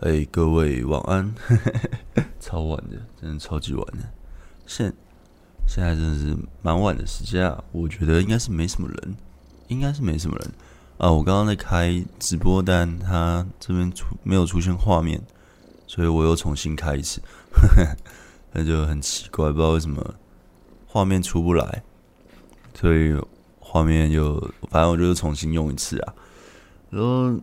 哎、各位晚安，超晚的，真的超级晚的。现现在真的是蛮晚的时间啊，我觉得应该是没什么人，应该是没什么人啊。我刚刚在开直播，但他这边出没有出现画面，所以我又重新开一次，那就很奇怪，不知道为什么画面出不来，所以画面就反正我就重新用一次啊，然后。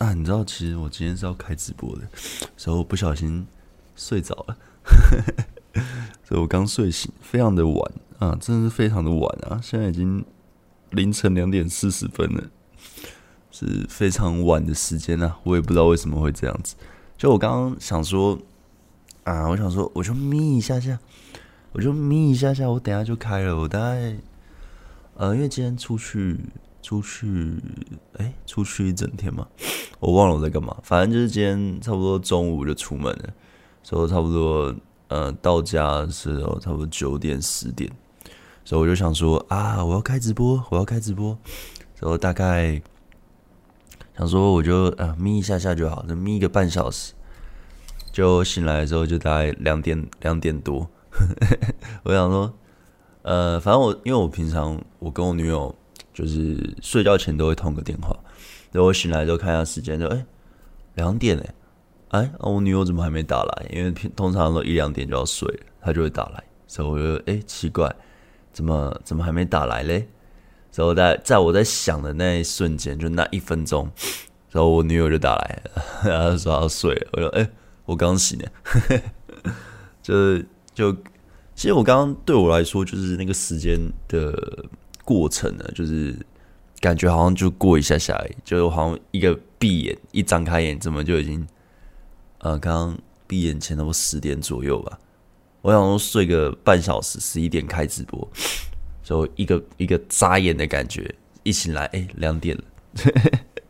啊，你知道，其实我今天是要开直播的，所以我不小心睡着了，所以我刚睡醒，非常的晚啊，真的是非常的晚啊，现在已经凌晨两点四十分了，是非常晚的时间啊，我也不知道为什么会这样子。就我刚刚想说啊，我想说，我就眯一下下，我就眯一下下，我等下就开了，我大概呃，因为今天出去。出去，哎，出去一整天嘛，我忘了我在干嘛。反正就是今天差不多中午就出门了，所以差不多呃到家的时候差不多九点十点，所以我就想说啊，我要开直播，我要开直播，所以大概想说我就啊眯一下下就好，就眯一个半小时，就醒来的时候就大概两点两点多，我想说呃，反正我因为我平常我跟我女友。就是睡觉前都会通个电话，然后我醒来之后看一下时间，就哎两点哎，哎、我女友怎么还没打来？因为通常都一两点就要睡了，她就会打来，所以我就哎奇怪，怎么怎么还没打来嘞？然后在在我在想的那一瞬间，就那一分钟，然后我女友就打来，然后说要睡了，我说哎我刚醒呢，就是就其实我刚刚对我来说就是那个时间的。过程呢，就是感觉好像就过一下下而已，就好像一个闭眼一张开眼，怎么就已经呃，刚刚闭眼前都十点左右吧。我想说睡个半小时，十一点开直播，就一个一个眨眼的感觉，一醒来哎，两点了，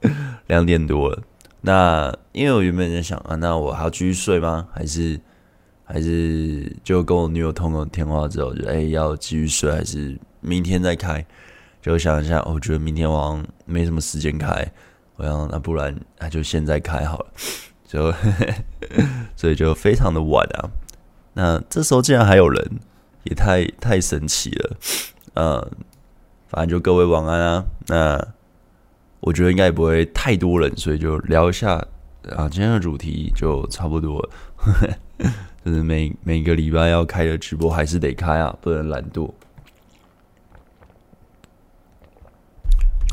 两点多了。那因为我原本在想啊，那我还要继续睡吗？还是还是就跟我女友通了电话之后就哎要继续睡还是？明天再开，就想一下，我觉得明天晚上没什么时间开，我想那不然那就现在开好了，就 所以就非常的晚啊。那这时候竟然还有人，也太太神奇了。嗯，反正就各位晚安啊。那我觉得应该也不会太多人，所以就聊一下啊。今天的主题就差不多了，是每每个礼拜要开的直播还是得开啊，不能懒惰。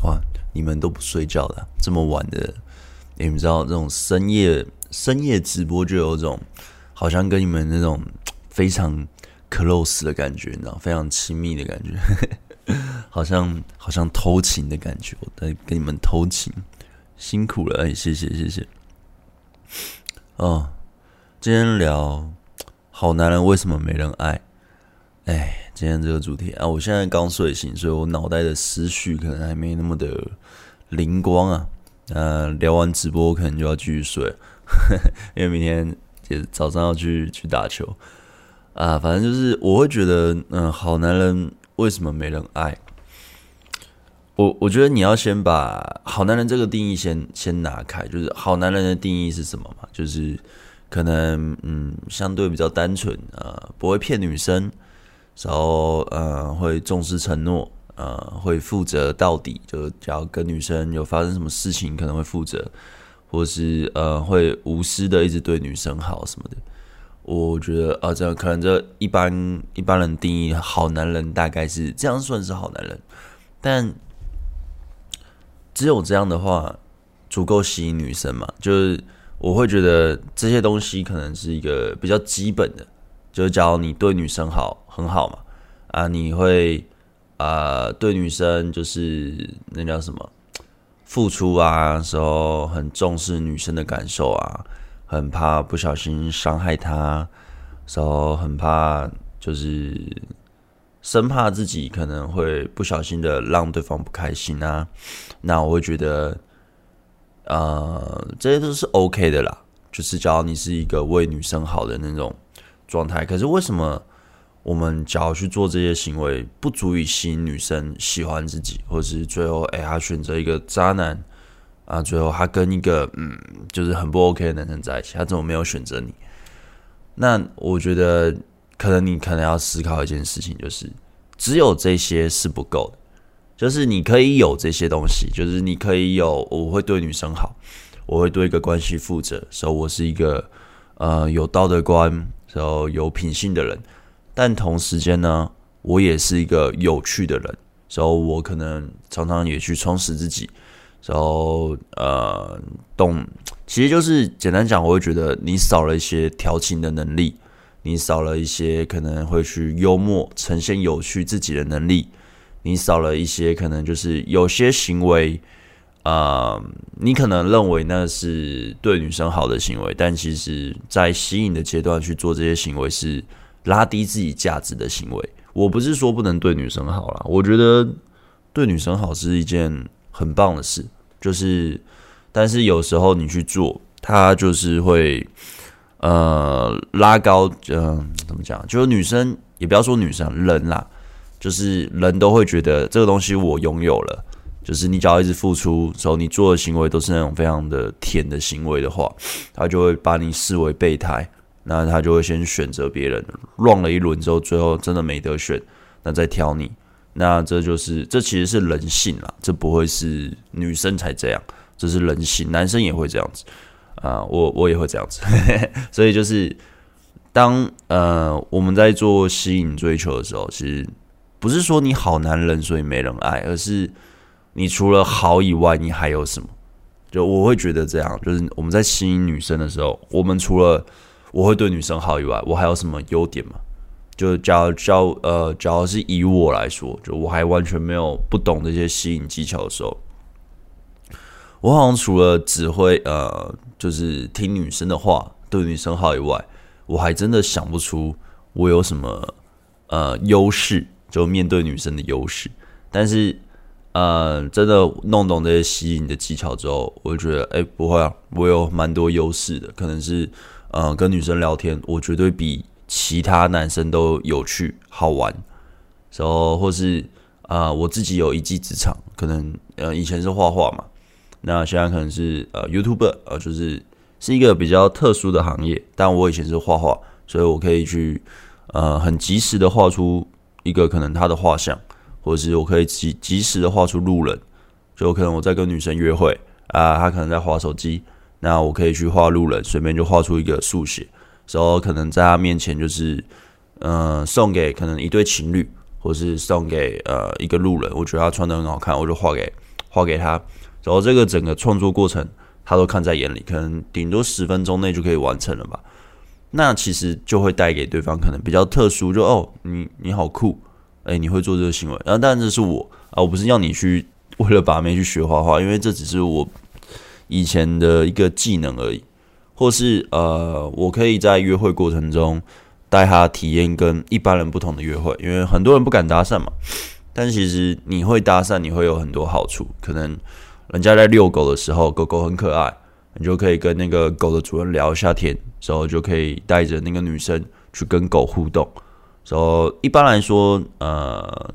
哇！你们都不睡觉的，这么晚的，你们知道这种深夜深夜直播就有种好像跟你们那种非常 close 的感觉，你知道，非常亲密的感觉，好像好像偷情的感觉，我在跟你们偷情，辛苦了，哎，谢谢谢谢。哦，今天聊好男人为什么没人爱？哎。今天这个主题啊，我现在刚睡醒，所以我脑袋的思绪可能还没那么的灵光啊。呃，聊完直播可能就要继续睡，因为明天也早上要去去打球啊。反正就是我会觉得，嗯，好男人为什么没人爱？我我觉得你要先把好男人这个定义先先拿开，就是好男人的定义是什么嘛？就是可能嗯，相对比较单纯啊，不会骗女生。然后，呃，会重视承诺，呃，会负责到底。就只要跟女生有发生什么事情，可能会负责，或是呃，会无私的一直对女生好什么的。我觉得啊，这样可能这一般一般人定义好男人大概是这样，算是好男人。但只有这样的话，足够吸引女生嘛？就是我会觉得这些东西可能是一个比较基本的。就假如你对女生好很好嘛，啊，你会啊、对女生就是那叫什么付出啊，时候很重视女生的感受啊，很怕不小心伤害她，时候很怕就是生怕自己可能会不小心的让对方不开心啊，那我会觉得呃这些都是 OK 的啦，就是假如你是一个为女生好的那种。状态，可是为什么我们只要去做这些行为，不足以吸引女生喜欢自己，或是最后哎，他选择一个渣男，啊，最后他跟一个嗯，就是很不 OK 的男生在一起，他怎么没有选择你？那我觉得可能你可能要思考一件事情，就是只有这些是不够的，就是你可以有这些东西，就是你可以有，我会对女生好，我会对一个关系负责，所以我是一个呃有道德观，然后有品性的人，但同时间呢，我也是一个有趣的人，所以我可能常常也去充实自己。然后呃，懂，其实就是简单讲，我会觉得你少了一些调情的能力，你少了一些可能会去幽默、呈现有趣自己的能力，你少了一些可能就是有些行为，啊、呃，你可能认为那是对女生好的行为，但其实在吸引的阶段去做这些行为是拉低自己价值的行为。我不是说不能对女生好啦，我觉得对女生好是一件。很棒的事，就是，但是有时候你去做，它就是会，呃，拉高，嗯、怎么讲？就是女生也不要说女生，人啦，就是人都会觉得这个东西我拥有了，就是你只要一直付出，时候你做的行为都是那种非常的甜的行为的话，他就会把你视为备胎，那他就会先选择别人。乱了一轮之后，最后真的没得选，那再挑你。那这就是，这其实是人性啦，这不会是女生才这样，这是人性，男生也会这样子。啊，我我也会这样子，所以就是当呃我们在做吸引追求的时候，其实不是说你好男人所以没人爱，而是你除了好以外，你还有什么？就我会觉得这样，就是我们在吸引女生的时候，我们除了我会对女生好以外，我还有什么优点吗？就假如教呃，假如是以我来说，就我还完全没有不懂这些吸引技巧的时候，我好像除了只会呃，就是听女生的话，对女生好以外，我还真的想不出我有什么呃优势，就面对女生的优势。但是呃，真的弄懂这些吸引的技巧之后，我就觉得哎，不会啊，我有蛮多优势的，可能是呃，跟女生聊天，我绝对比。其他男生都有趣好玩，然后或是啊、我自己有一技之长，可能呃以前是画画嘛，那现在可能是呃 YouTuber，呃就是是一个比较特殊的行业，但我以前是画画，所以我可以去呃很及时的画出一个可能他的画像，或者是我可以及及时的画出路人，就可能我在跟女生约会啊，她可能在划手机，那我可以去画路人，随便就画出一个速写。然后可能在他面前就是，嗯、送给可能一对情侣，或是送给呃一个路人，我觉得他穿得很好看，我就画给画给他。然后这个整个创作过程，他都看在眼里，可能顶多十分钟内就可以完成了吧。那其实就会带给对方可能比较特殊，就哦，你你好酷，哎，你会做这个行为。然后当然这是我啊，我不是要你去 为了把妹去学画画，因为这只是我以前的一个技能而已。或是呃，我可以在约会过程中带他体验跟一般人不同的约会，因为很多人不敢搭讪嘛。但其实你会搭讪，你会有很多好处。可能人家在遛狗的时候，狗狗很可爱，你就可以跟那个狗的主人聊一下天，然后就可以带着那个女生去跟狗互动。然后一般来说，呃，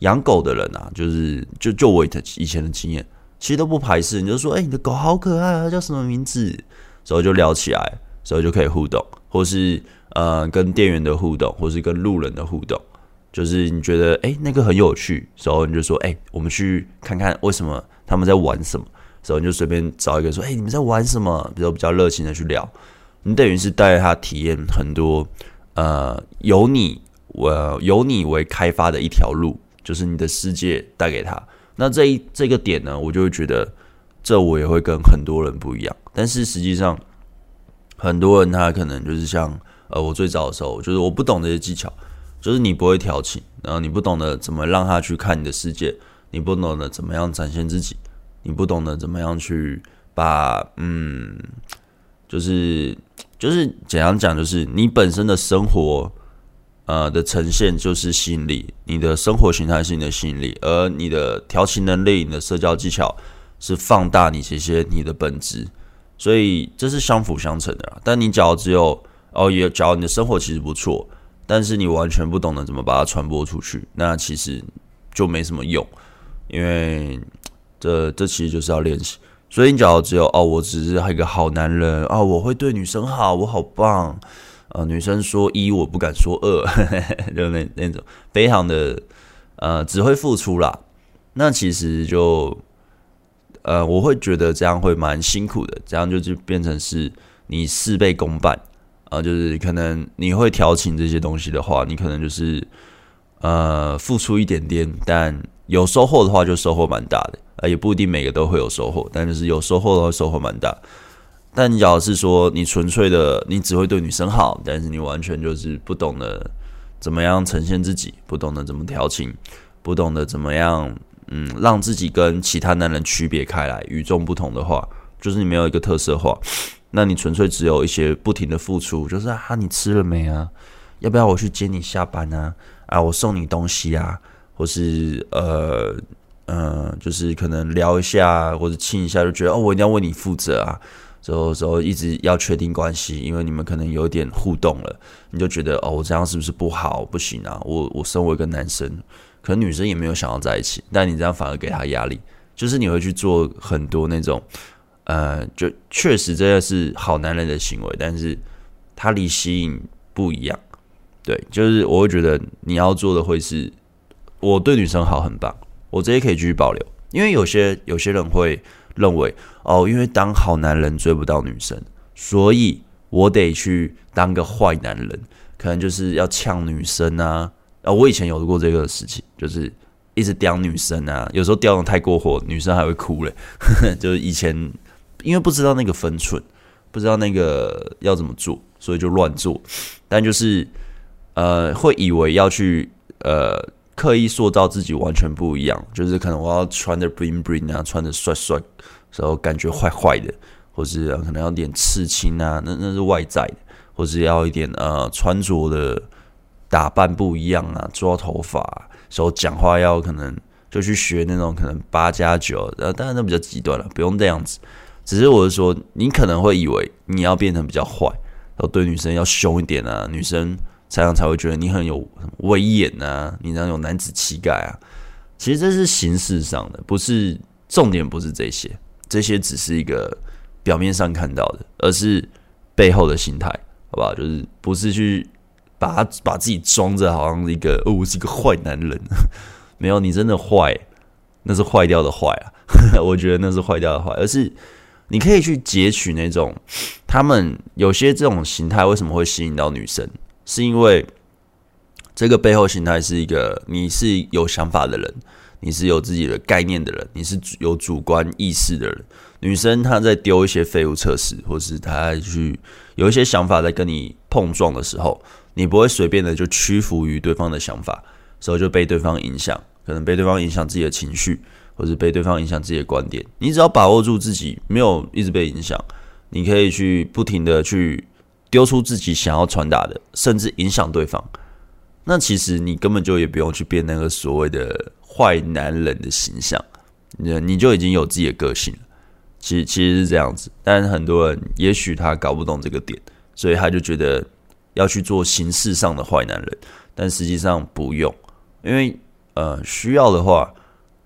养狗的人啊，就是就就我以前的经验，其实都不排斥，你就说，哎，你的狗好可爱啊，叫什么名字？之后就聊起来，之后就可以互动，或是呃跟店员的互动，或是跟路人的互动，就是你觉得哎、那个很有趣，之后你就说哎、我们去看看为什么他们在玩什么，之后你就随便找一个说哎、你们在玩什么，比较比较热情的去聊，你等于是带他体验很多呃由你我由你为开发的一条路，就是你的世界带给他，那这一这个点呢，我就会觉得。这我也会跟很多人不一样，但是实际上，很多人他可能就是像呃，我最早的时候，就是我不懂这些技巧，就是你不会调情，然后你不懂得怎么让他去看你的世界，你不懂得怎么样展现自己，你不懂得怎么样去把嗯，就是就是怎样讲，就是你本身的生活呃的呈现就是吸引力，你的生活形态是你的吸引力，而你的调情能力、你的社交技巧。是放大你这些你的本质，所以这是相辅相成的。但你只要只有哦，也只要你的生活其实不错，但是你完全不懂得怎么把它传播出去，那其实就没什么用。因为这这其实就是要练习，所以你假如只有哦，我只是一个好男人啊，我会对女生好，我好棒。呃，女生说一，我不敢说二，就那那种非常的呃，只会付出啦。那其实就呃，我会觉得这样会蛮辛苦的，这样就就变成是你事倍功半啊，就是可能你会调情这些东西的话，你可能就是呃付出一点点，但有收获的话就收获蛮大的，呃，也不一定每个都会有收获，但就是有收获的话收获蛮大。但你假如是说你纯粹的，你只会对女生好，但是你完全就是不懂得怎么样呈现自己，不懂得怎么调情，不懂得怎么样，嗯，让自己跟其他男人区别开来，与众不同的话，就是你没有一个特色化，那你纯粹只有一些不停的付出，就是啊，你吃了没啊？要不要我去接你下班啊？啊，我送你东西啊？或是呃呃，就是可能聊一下或者亲一下，就觉得哦，我一定要为你负责啊。之后之后一直要确定关系，因为你们可能有点互动了，你就觉得哦，我这样是不是不好？不行啊！我我身为一个男生，可能女生也没有想要在一起，但你这样反而给她压力，就是你会去做很多那种，呃，就确实这个是好男人的行为，但是他离吸引不一样。对，就是我会觉得你要做的会是，我对女生好很棒，我这些可以继续保留，因为有些有些人会。认为哦，因为当好男人追不到女生，所以我得去当个坏男人，可能就是要呛女生啊。啊，我以前有过这个事情，就是一直刁女生啊，有时候刁的太过火，女生还会哭嘞。就是以前因为不知道那个分寸，不知道那个要怎么做，所以就乱做。但就是呃，会以为要去呃。刻意塑造自己完全不一样，就是可能我要穿的 bling bling 啊，穿的帅帅，然后感觉坏坏的，或是可能要点刺青啊，那那是外在的，或是要一点呃穿着的打扮不一样啊，抓头发，然后讲话要可能就去学那种可能八加九，呃，当然那比较极端了，不用这样子。只是我是说，你可能会以为你要变成比较坏，然后对女生要凶一点啊，女生。这样才会觉得你很有威严啊，你这样有男子气概啊。其实这是形式上的，不是重点，不是这些，这些只是一个表面上看到的，而是背后的心态，好不好？就是不是去把他把自己装着，好像一个哦，我是一个坏男人，没有，你真的坏，那是坏掉的坏啊。我觉得那是坏掉的坏，而是你可以去截取那种他们有些这种形态为什么会吸引到女生。是因为这个背后形态是一个你是有想法的人，你是有自己的概念的人，你是有主观意识的人。女生她在丢一些废物测试，或是她去有一些想法在跟你碰撞的时候，你不会随便的就屈服于对方的想法，所以就被对方影响，可能被对方影响自己的情绪，或是被对方影响自己的观点。你只要把握住自己，没有一直被影响，你可以去不停的去。丢出自己想要传达的，甚至影响对方，那其实你根本就也不用去变那个所谓的坏男人的形象，你你就已经有自己的个性。其实其实是这样子，但很多人也许他搞不懂这个点，所以他就觉得要去做形式上的坏男人，但实际上不用，因为呃需要的话，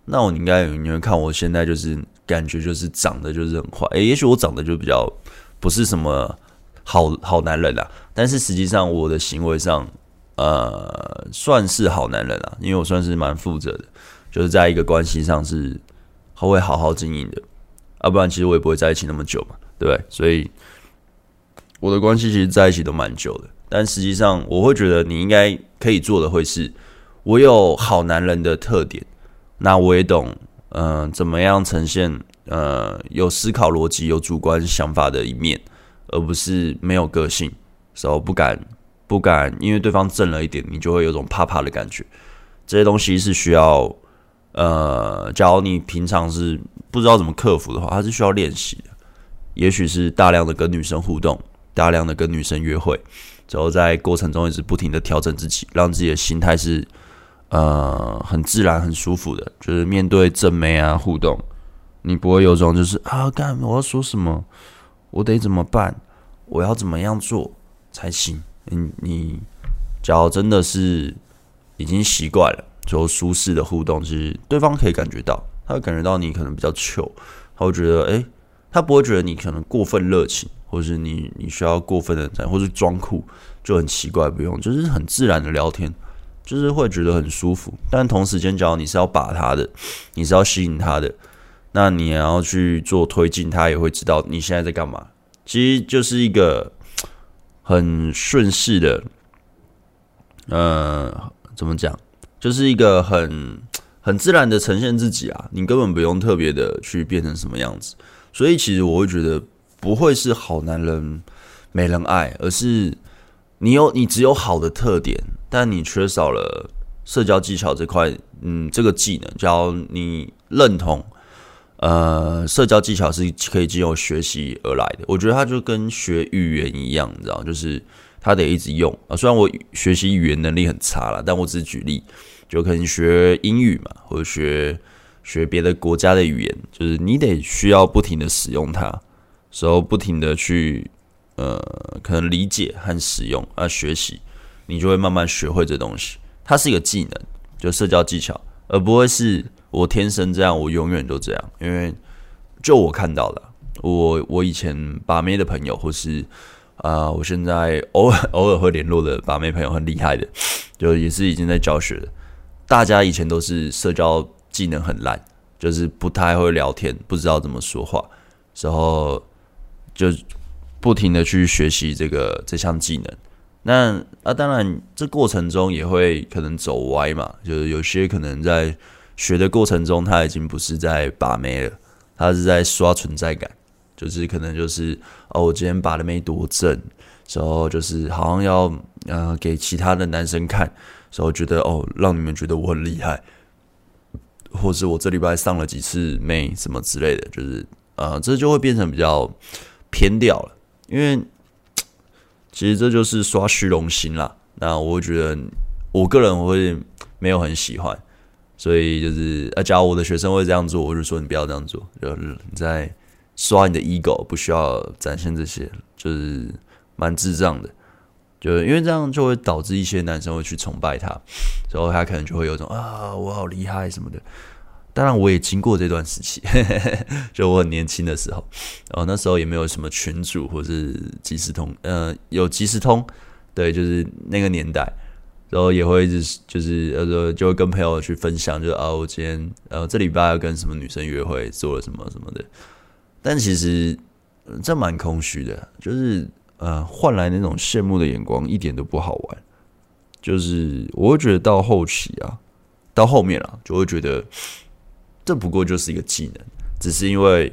那我应该你会看我现在就是感觉就是长得就是很坏，诶，也许我长得就比较不是什么。好好男人啊，但是实际上我的行为上，呃，算是好男人啊，因为我算是蛮负责的，就是在一个关系上是会好好经营的，要、不然其实我也不会在一起那么久嘛，对不对？所以我的关系其实在一起都蛮久的，但实际上我会觉得你应该可以做的会是，我有好男人的特点，那我也懂，嗯、怎么样呈现，呃，有思考逻辑、有主观想法的一面。而不是没有个性，所以不敢不敢，因为对方正了一点，你就会有种怕怕的感觉。这些东西是需要，呃，假如你平常是不知道怎么克服的话，它是需要练习的。也许是大量的跟女生互动，大量的跟女生约会，之后在过程中一直不停的调整自己，让自己的心态是呃很自然、很舒服的。就是面对正妹啊互动，你不会有种就是啊，干我要说什么？我得怎么办？我要怎么样做才行？你你，假如真的是已经习惯了，就舒适的互动，其实对方可以感觉到，他会感觉到你可能比较糗，他会觉得，哎，他不会觉得你可能过分热情，或是你你需要过分的在，或是装酷，就很奇怪。不用，就是很自然的聊天，就是会觉得很舒服。但同时间，讲你是要把他的，你是要吸引他的，那你也要去做推进，他也会知道你现在在干嘛。其实就是一个很顺势的，呃，怎么讲？就是一个很很自然的呈现自己啊，你根本不用特别的去变成什么样子。所以其实我会觉得不会是好男人没人爱，而是你有你只有好的特点，但你缺少了社交技巧这块，嗯，这个技能，叫你认同，呃，社交技巧是可以经由学习而来的。我觉得它就跟学语言一样，你知道，就是它得一直用啊。虽然我学习语言能力很差啦，但我只是举例。就可能学英语嘛，或者学学别的国家的语言，就是你得需要不停的使用它，时候不停的去呃，可能理解和使用啊，学习，你就会慢慢学会这东西。它是一个技能，就社交技巧，而不会是我天生这样，我永远都这样。因为就我看到的，我我以前把妹的朋友，或是啊、我现在偶尔 偶尔会联络的把妹朋友，很厉害的，就也是已经在教学的。大家以前都是社交技能很烂，就是不太会聊天，不知道怎么说话，然后就不停的去学习这个这项技能。那啊，当然这过程中也会可能走歪嘛，就是有些可能在学的过程中，他已经不是在把妹了，他是在刷存在感，就是可能就是哦，我今天把的妹多正，然后就是好像要呃给其他的男生看。所以我觉得哦，让你们觉得我很厉害，或是我这礼拜上了几次妹什么之类的，就是呃，这就会变成比较偏掉了。因为其实这就是刷虚荣心啦。那我觉得，我个人会没有很喜欢，所以就是啊，假如我的学生会这样做，我就说你不要这样做，就是你在刷你的 ego，不需要展现这些，就是蛮智障的。就因为这样就会导致一些男生会去崇拜他，然后他可能就会有种啊，我好厉害什么的。当然我也经过这段时期，就我很年轻的时候，然后那时候也没有什么群主或是即时通，呃，有即时通，对，就是那个年代，然后也会一直就是呃，就会跟朋友去分享，就啊，我今天呃这礼拜要跟什么女生约会，做了什么什么的。但其实这蛮空虚的，就是。呃，换来那种羡慕的眼光一点都不好玩。就是我会觉得到后期啊，到后面啊，就会觉得这不过就是一个技能，只是因为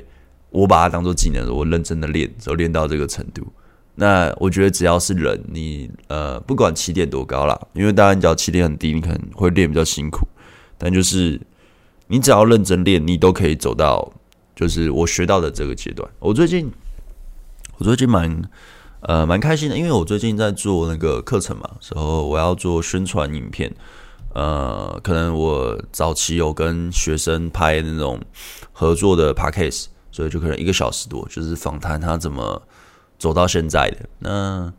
我把它当做技能，我认真的练，就练到这个程度。那我觉得只要是人，你呃，不管起点多高啦，因为当然你只要起点很低，你可能会练比较辛苦。但就是你只要认真练，你都可以走到就是我学到的这个阶段。我最近，我最近蛮。呃，蛮开心的，因为我最近在做那个课程嘛，时候我要做宣传影片。呃，可能我早期有跟学生拍那种合作的 podcast，所以就可能一个小时多，就是访谈他怎么走到现在的。那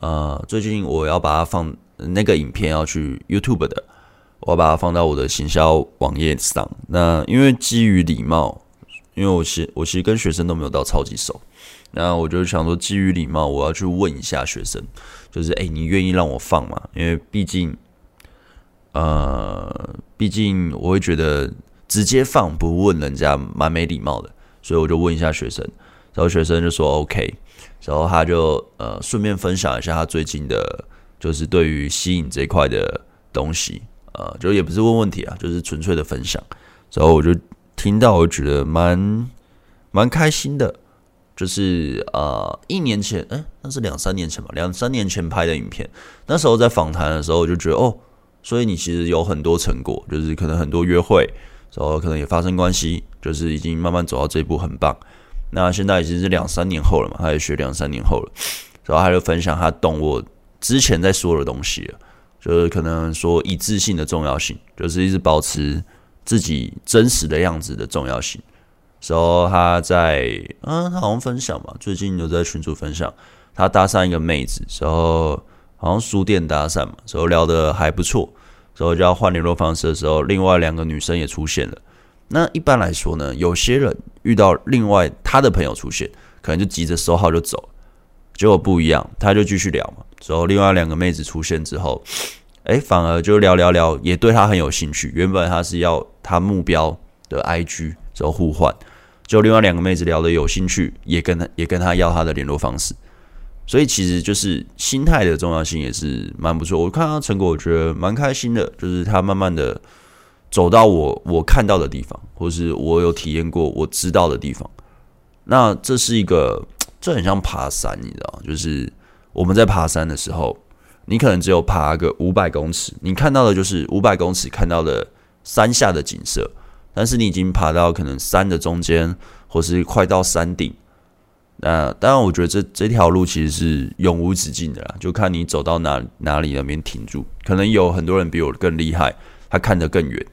呃，最近我要把它放那个影片要去 YouTube 的，我要把它放到我的行销网页上。那因为基于礼貌，因为我其我其实跟学生都没有到超级熟。那我就想说，基于礼貌，我要去问一下学生，就是诶，你愿意让我放吗？因为毕竟，呃，毕竟我会觉得直接放不问人家蛮没礼貌的，所以我就问一下学生，然后学生就说 OK，然后他就呃顺便分享一下他最近的，就是对于吸引这一块的东西，呃，就也不是问问题啊，就是纯粹的分享，然后我就听到，我觉得蛮蛮开心的。就是呃，一年前，哎、那是两三年前吧，两三年前拍的影片。那时候在访谈的时候，我就觉得哦，所以你其实有很多成果，就是可能很多约会，然后可能也发生关系，就是已经慢慢走到这一步，很棒。那现在已经是两三年后了嘛，他也学两三年后了，然后他就分享他懂我之前在说的东西了，就是可能说一致性的重要性，就是一直保持自己真实的样子的重要性。然后他在嗯，他好像分享嘛，最近有在群组分享，他搭讪一个妹子，时候好像书店搭讪嘛，时候聊得还不错，时候就要换联络方式的时候，另外两个女生也出现了，那一般来说呢，有些人遇到另外他的朋友出现，可能就急着收号就走，结果不一样，他就继续聊嘛。之后另外两个妹子出现之后，哎，反而就聊聊聊，也对他很有兴趣。原本他是要他目标的 IG，之后互换，就另外两个妹子聊得有兴趣，也跟他也跟他要他的联络方式。所以其实就是心态的重要性也是蛮不错。我看到成果，我觉得蛮开心的，就是他慢慢的。走到我我看到的地方，或是我有体验过我知道的地方，那这是一个，这很像爬山，你知道，就是我们在爬山的时候，你可能只有爬个五百公尺，你看到的就是五百公尺看到的山下的景色，但是你已经爬到可能山的中间，或是快到山顶，那当然，我觉得这这条路其实是永无止境的啦，就看你走到哪哪里那边停住，可能有很多人比我更厉害，他看得更远。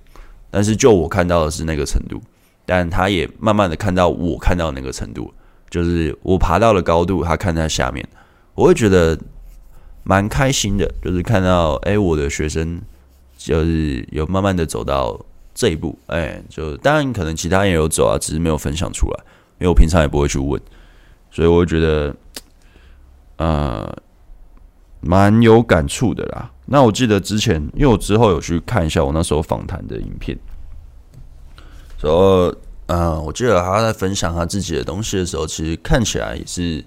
但是就我看到的是那个程度，但他也慢慢的看到我看到那个程度，就是我爬到了高度，他看在下面，我会觉得蛮开心的，就是看到哎、我的学生就是有慢慢的走到这一步，哎、就当然可能其他人也有走啊，只是没有分享出来，因为我平常也不会去问，所以我觉得，呃，蛮有感触的啦。那我记得之前，因为我之后有去看一下我那时候访谈的影片，说，呃，我记得他在分享他自己的东西的时候，其实看起来也是，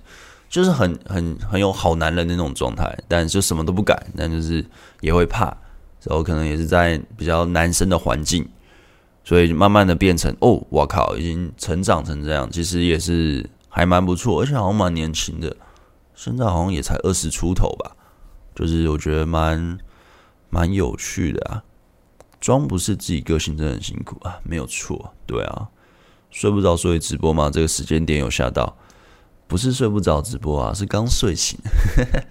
就是很很很有好男人那种状态，但就什么都不敢，但就是也会怕，然后可能也是在比较男生的环境，所以慢慢的变成，哦，我靠，已经成长成这样，其实也是还蛮不错，而且好像蛮年轻的，现在好像也才二十出头吧。就是我觉得蛮蛮有趣的啊，装不是自己个性真的很辛苦啊，没有错，对啊，睡不着所以直播吗？这个时间点有吓到，不是睡不着直播啊，是刚睡醒，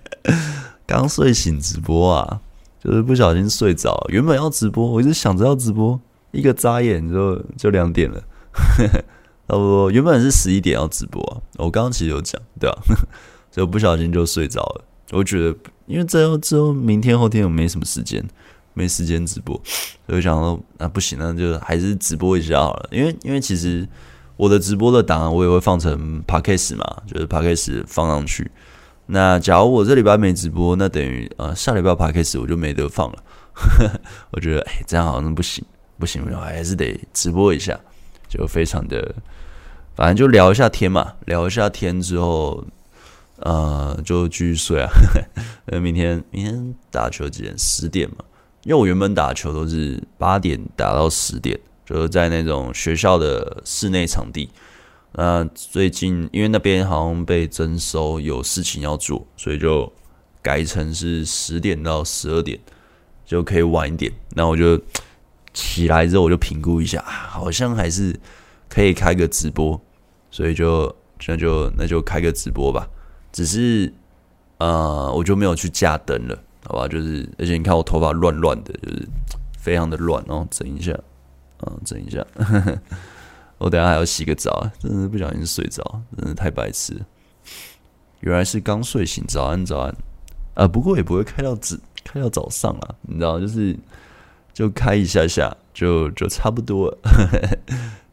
刚睡醒直播啊，就是不小心睡着，原本要直播，我一直想着要直播，一个眨眼就就两点了，差不多，原本是十一点要直播，我刚刚其实有讲，对吧？所以不小心就睡着了，我觉得。因为之后之后明天后天我没什么时间，没时间直播，所以想说啊不行，那就还是直播一下好了。因为因为其实我的直播的档案我也会放成 Podcast 嘛，就是 Podcast 放上去。那假如我这礼拜没直播，那等于呃下礼拜 Podcast 我就没得放了。我觉得哎这样好像不行，不行，我还是得直播一下，就非常的，反正就聊一下天嘛，聊一下天之后。呃，就继续睡啊，因 为明天明天打球几点？十点嘛。因为我原本打球都是八点打到十点，就是在那种学校的室内场地。那最近因为那边好像被征收，有事情要做，所以就改成是十点到十二点，就可以晚一点。那我就起来之后，我就评估一下，好像还是可以开个直播，所以就那就那就开个直播吧。只是，呃，我就没有去架灯了，好吧？就是，而且你看我头发乱乱的，就是非常的乱，哦整一下，嗯，整一下，我等下还要洗个澡，真的是不小心睡着，真的太白痴。原来是刚睡醒，早安早安，啊，不过也不会开到早，开到早上啊，你知道，就是就开一下下，就就差不多，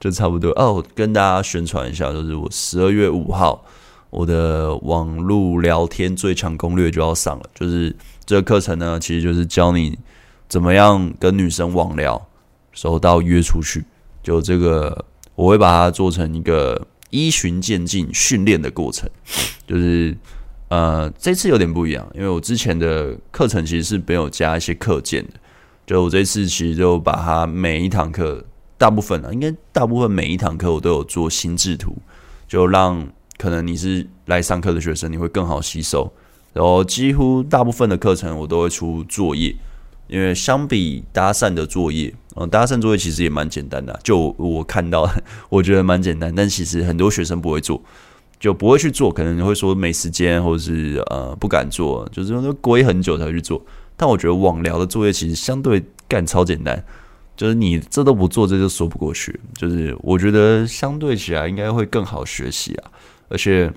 就差不多。哦，跟大家宣传一下，就是我十二月五号。我的网络聊天最强攻略就要上了，就是这个课程呢，其实就是教你怎么样跟女生网聊，收到约出去。就这个，我会把它做成一个依循渐进训练的过程。就是呃，这次有点不一样，因为我之前的课程其实是没有加一些课件的。就我这次其实就把它每一堂课，大部分啊，应该大部分每一堂课我都有做心智图，就让。可能你是来上课的学生，你会更好吸收。然后几乎大部分的课程我都会出作业，因为相比搭讪的作业，嗯，搭讪作业其实也蛮简单的。就我看到，我觉得蛮简单，但其实很多学生不会做，就不会去做。可能你会说没时间，或者是呃不敢做，就是说归很久才去做。但我觉得网聊的作业其实相对干超简单，就是你这都不做，这就说不过去。就是我觉得相对起来应该会更好学习啊。而且，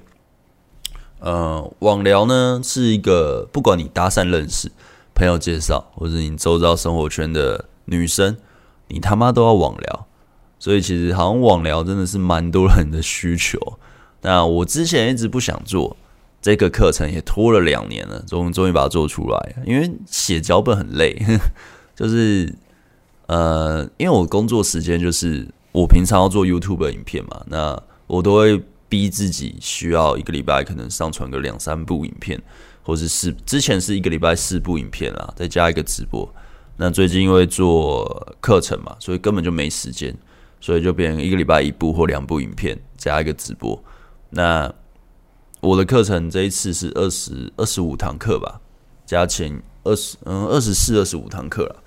呃，网聊呢是一个不管你搭讪认识、朋友介绍，或者你周遭生活圈的女生，你他妈都要网聊。所以其实好像网聊真的是蛮多人的需求。那我之前一直不想做这个课程，也拖了两年了，终终于把它做出来。因为写脚本很累，就是呃，因为我工作时间就是我平常要做 YouTube 的影片嘛，那我都会逼自己需要一个礼拜可能上传个两三部影片，或是四之前是一个礼拜四部影片啦，再加一个直播。那最近因为做课程嘛，所以根本就没时间，所以就变成一个礼拜一部或两部影片加一个直播。那我的课程这一次是二十二十五堂课吧，加前二十嗯二十四二十五堂课了，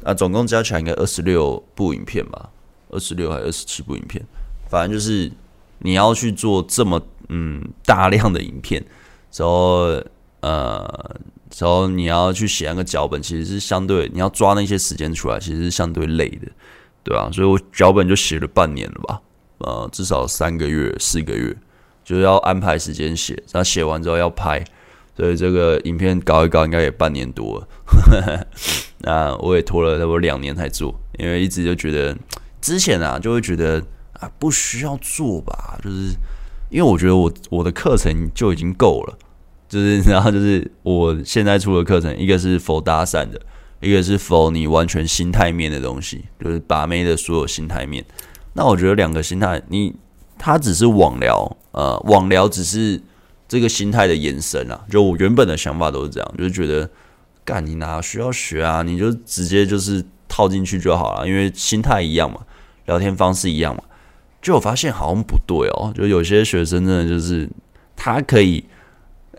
那总共加起来应该二十六部影片吧，二十六还是二十七部影片，反正就是你要去做这么嗯大量的影片，然后呃然后你要去写那个脚本，其实是相对你要抓那些时间出来，其实是相对累的，对吧？所以我脚本就写了半年了吧，呃至少三个月四个月。就是要安排时间写，然后写完之后要拍，所以这个影片搞一搞应该也半年多了。那我也拖了差不多两年才做，因为一直就觉得之前啊就会觉得不需要做吧，就是因为我觉得我我的课程就已经够了，就是 然后就是我现在出的课程，一个是否搭讪的，一个是否你完全心态面的东西，就是把妹的所有心态面。那我觉得两个心态你。它只是网聊，呃，网聊只是这个心态的延伸啊。就我原本的想法都是这样，就是觉得，干你哪需要学啊？你就直接就是套进去就好了，因为心态一样嘛，聊天方式一样嘛。就我发现好像不对哦，就有些学生真的就是他可以，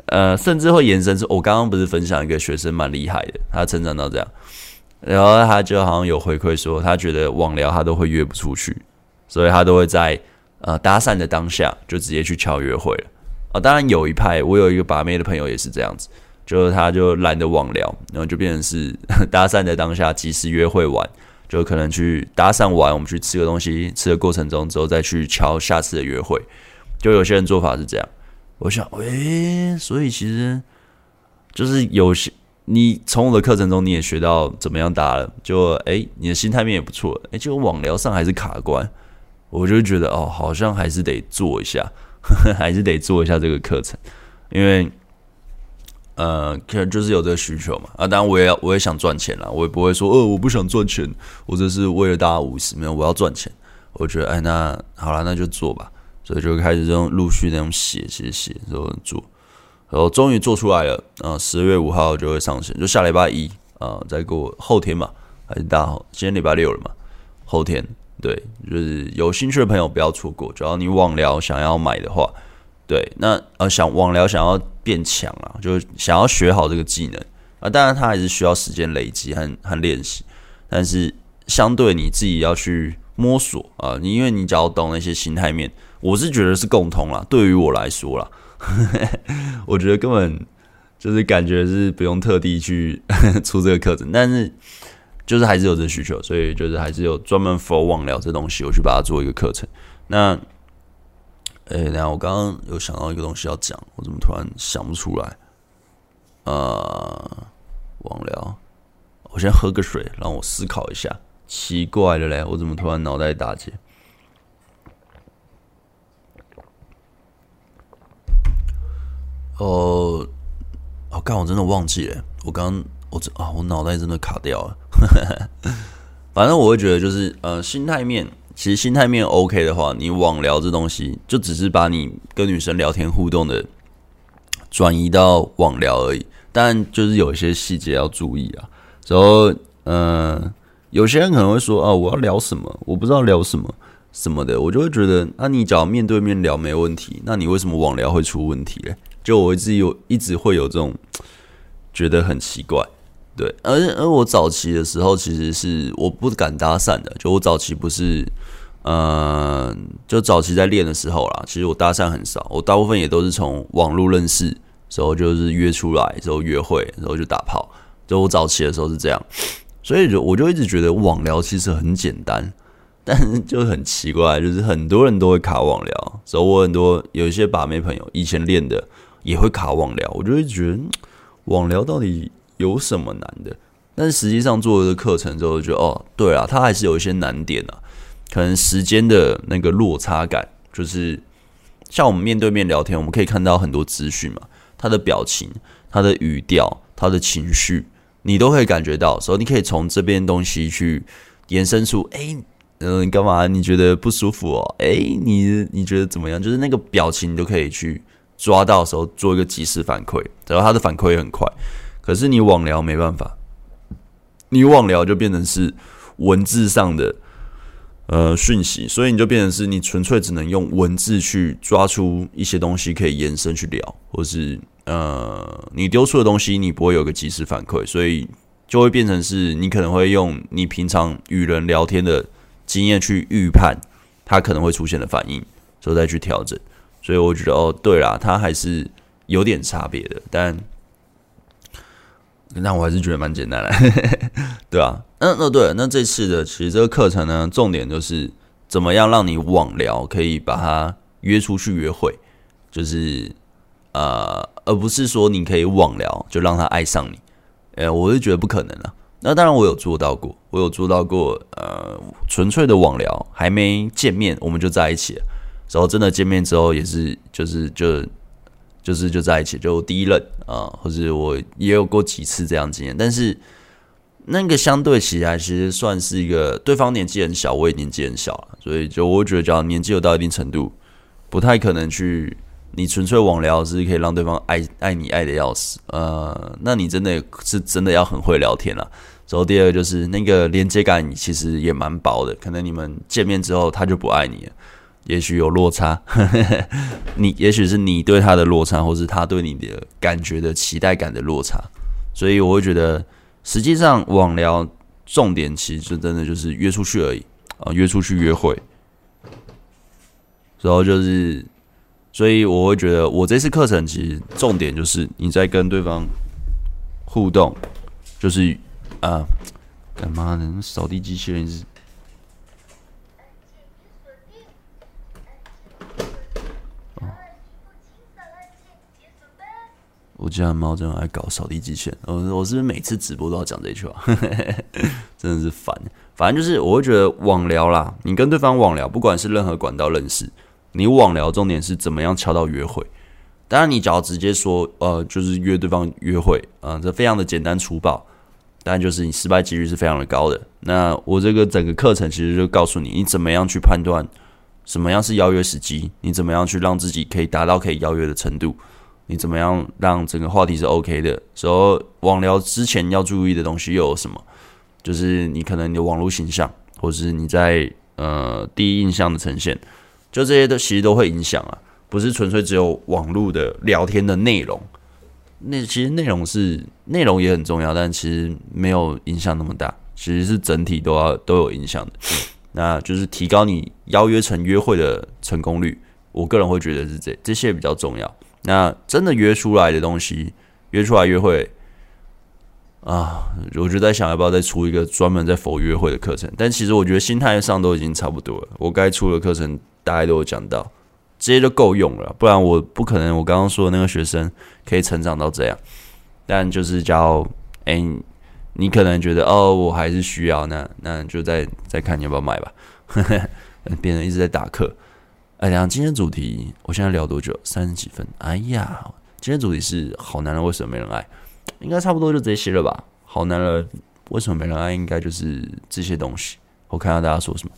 呃，甚至会延伸出。我刚刚不是分享一个学生蛮厉害的，他成长到这样，然后他就好像有回馈说，他觉得网聊他都会约不出去，所以他都会在。呃，搭讪的当下就直接去敲约会了啊、当然有一派，我有一个把妹的朋友也是这样子，就是他就懒得网聊，然后就变成是搭讪的当下即时约会完，就可能去搭讪完，我们去吃个东西，吃的过程中之后再去敲下次的约会。就有些人做法是这样，我想，诶、所以其实就是有些你从我的课程中你也学到怎么样搭了，就诶、欸，你的心态面也不错，诶、欸，结果网聊上还是卡关。我就觉得哦，好像还是得做一下，呵呵，还是得做一下这个课程，因为呃，可能就是有这个需求嘛。啊，当然我也要，我也想赚钱啦，我也不会说，呃，我不想赚钱，我只是为了大家无私，没有，我要赚钱。我觉得，哎，那好了，那就做吧。所以就开始这种陆续那种写写写，然后做，然后终于做出来了。嗯、呃，十月五号就会上线，就下礼拜一啊、再过后天嘛，还是大后，今天礼拜六了嘛，后天。对，就是有兴趣的朋友不要错过。只要你网聊想要买的话，对，那呃想网聊想要变强啊，就是想要学好这个技能啊，当然它还是需要时间累积和和练习。但是相对你自己要去摸索啊，你因为你只要懂那些心态面，我是觉得是共通啦。对于我来说啦，我觉得根本就是感觉是不用特地去 出这个课程，但是。就是还是有这需求，所以就是还是有专门 for 网聊这东西，我去把它做一个课程。那，哎、欸，等下我刚刚有想到一个东西要讲，我怎么突然想不出来？呃，网聊，我先喝个水，让我思考一下。奇怪了嘞，我怎么突然脑袋打结？哦，哦，刚我真的忘记了，我刚。我这啊，我脑袋真的卡掉了。反正我会觉得，就是呃，心态面，其实心态面 OK 的话，你网聊这东西，就只是把你跟女生聊天互动的转移到网聊而已。但就是有一些细节要注意啊。然后，呃，有些人可能会说啊，我要聊什么？我不知道聊什么什么的。我就会觉得，那你只要面对面聊没问题，那你为什么网聊会出问题嘞？就我一直有一直会有这种觉得很奇怪。对，而而我早期的时候，其实是我不敢搭讪的。就我早期不是，嗯、就早期在练的时候啦，其实我搭讪很少，我大部分也都是从网络认识，时候就是约出来，之后约会，然后就打炮。就我早期的时候是这样，所以就我就一直觉得网聊其实很简单，但是就很奇怪，就是很多人都会卡网聊。所以我很多有一些把妹朋友以前练的也会卡网聊，我就会觉得网聊到底。有什么难的？但是实际上做了课程之后，就哦，对啊，它还是有一些难点啊。可能时间的那个落差感，就是像我们面对面聊天，我们可以看到很多资讯嘛，他的表情、他的语调、他的情绪，你都可以感觉到，所以你可以从这边东西去延伸出，哎，嗯，你干嘛？你觉得不舒服哦？哎，你你觉得怎么样？就是那个表情，你都可以去抓到的时候做一个即时反馈，然后他的反馈也很快。可是你网聊没办法，你网聊就变成是文字上的。呃，讯息，所以你就变成是你纯粹只能用文字去抓出一些东西可以延伸去聊，或是呃，你丢出的东西你不会有个即时反馈，所以就会变成是你可能会用你平常与人聊天的经验去预判他可能会出现的反应，之后再去调整。所以我觉得哦，对啦，它还是有点差别的，但。那我还是觉得蛮简单的，对啊，嗯，那对，那这次的其实这个课程呢，重点就是怎么样让你网聊可以把他约出去约会，就是呃，而不是说你可以网聊就让他爱上你，呃，我是觉得不可能了。那当然我有做到过，我有做到过，呃，纯粹的网聊，还没见面我们就在一起了，然后真的见面之后也是就是就。就是就在一起，就第一任啊，或者我也有过几次这样经验，但是那个相对起来，其实算是一个对方年纪很小，我也年纪很小了，所以就我觉得，只要年纪有到一定程度，不太可能去你纯粹网聊是可以让对方爱爱你爱的要死，呃，那你真的是真的要很会聊天了。然后第二就是那个连接感其实也蛮薄的，可能你们见面之后他就不爱你了。也许有落差，你也许是你对他的落差，或是他对你的感觉的期待感的落差，所以我会觉得，实际上网聊重点其实真的就是约出去而已啊，约出去约会，然后就是，所以我会觉得，我这次课程其实重点就是你在跟对方互动，就是啊，干嘛呢？扫地机器人是。我家猫真的爱搞扫地机器人，我我是不是每次直播都要讲这句话？真的是烦。反正就是我会觉得网聊啦，你跟对方网聊，不管是任何管道认识，你网聊重点是怎么样敲到约会。当然，你只要直接说呃，就是约对方约会啊，这非常的简单粗暴，但就是你失败几率是非常的高的。那我这个整个课程其实就告诉你，你怎么样去判断什么样是邀约时机，你怎么样去让自己可以达到可以邀约的程度。你怎么样让整个话题是 OK 的？时候网聊之前要注意的东西又有什么？就是你可能你的网络形象，或是你在呃第一印象的呈现，就这些都其实都会影响啊，不是纯粹只有网络的聊天的内容。那其实内容是内容也很重要，但其实没有影响那么大，其实是整体都要都有影响的。那就是提高你邀约成约会的成功率，我个人会觉得是这这些比较重要。那真的约出来的东西，约出来约会啊，我就在想要不要再出一个专门在否约会的课程。但其实我觉得心态上都已经差不多了，我该出的课程大概都有讲到，这些就够用了。不然我不可能我刚刚说的那个学生可以成长到这样。但就是叫哎、你可能觉得哦，我还是需要，那那就再再看你要不要买吧。呵呵别人一直在打课。哎呀，今天主题我现在聊多久？三十几分。哎呀，今天主题是好男人为什么没人爱？应该差不多就这些了吧？好男人为什么没人爱？应该就是这些东西。我看到大家说什么？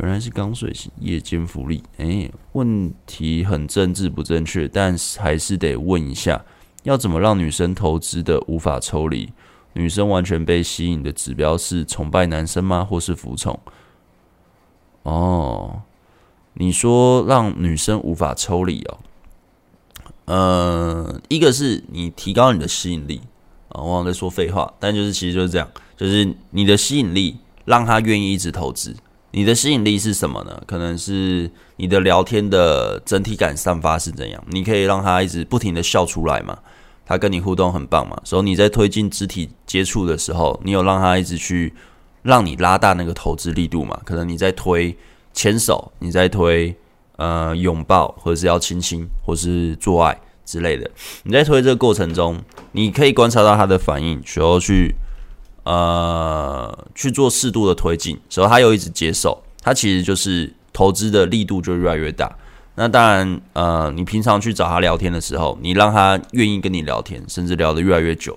原来是刚睡醒，夜间福利。哎，问题很政治不正确，但是还是得问一下：要怎么让女生投资的无法抽离？女生完全被吸引的指标是崇拜男生吗？或是服从？哦。你说让女生无法抽离哦，呃，一个是你提高你的吸引力啊，我好像在说废话，但就是其实就是这样，就是你的吸引力让她愿意一直投资。你的吸引力是什么呢？可能是你的聊天的整体感散发是怎样？你可以让她一直不停的笑出来嘛，她跟你互动很棒嘛，所以你在推进肢体接触的时候，你有让她一直去让你拉大那个投资力度嘛？可能你在推。牵手，你在推，呃，拥抱，或者是要亲亲，或是做爱之类的。你在推这个过程中，你可以观察到他的反应，需要去，呃去做适度的推进，时候他又一直接受，他其实就是投资的力度就越来越大。那当然，呃，你平常去找他聊天的时候，你让他愿意跟你聊天，甚至聊得越来越久，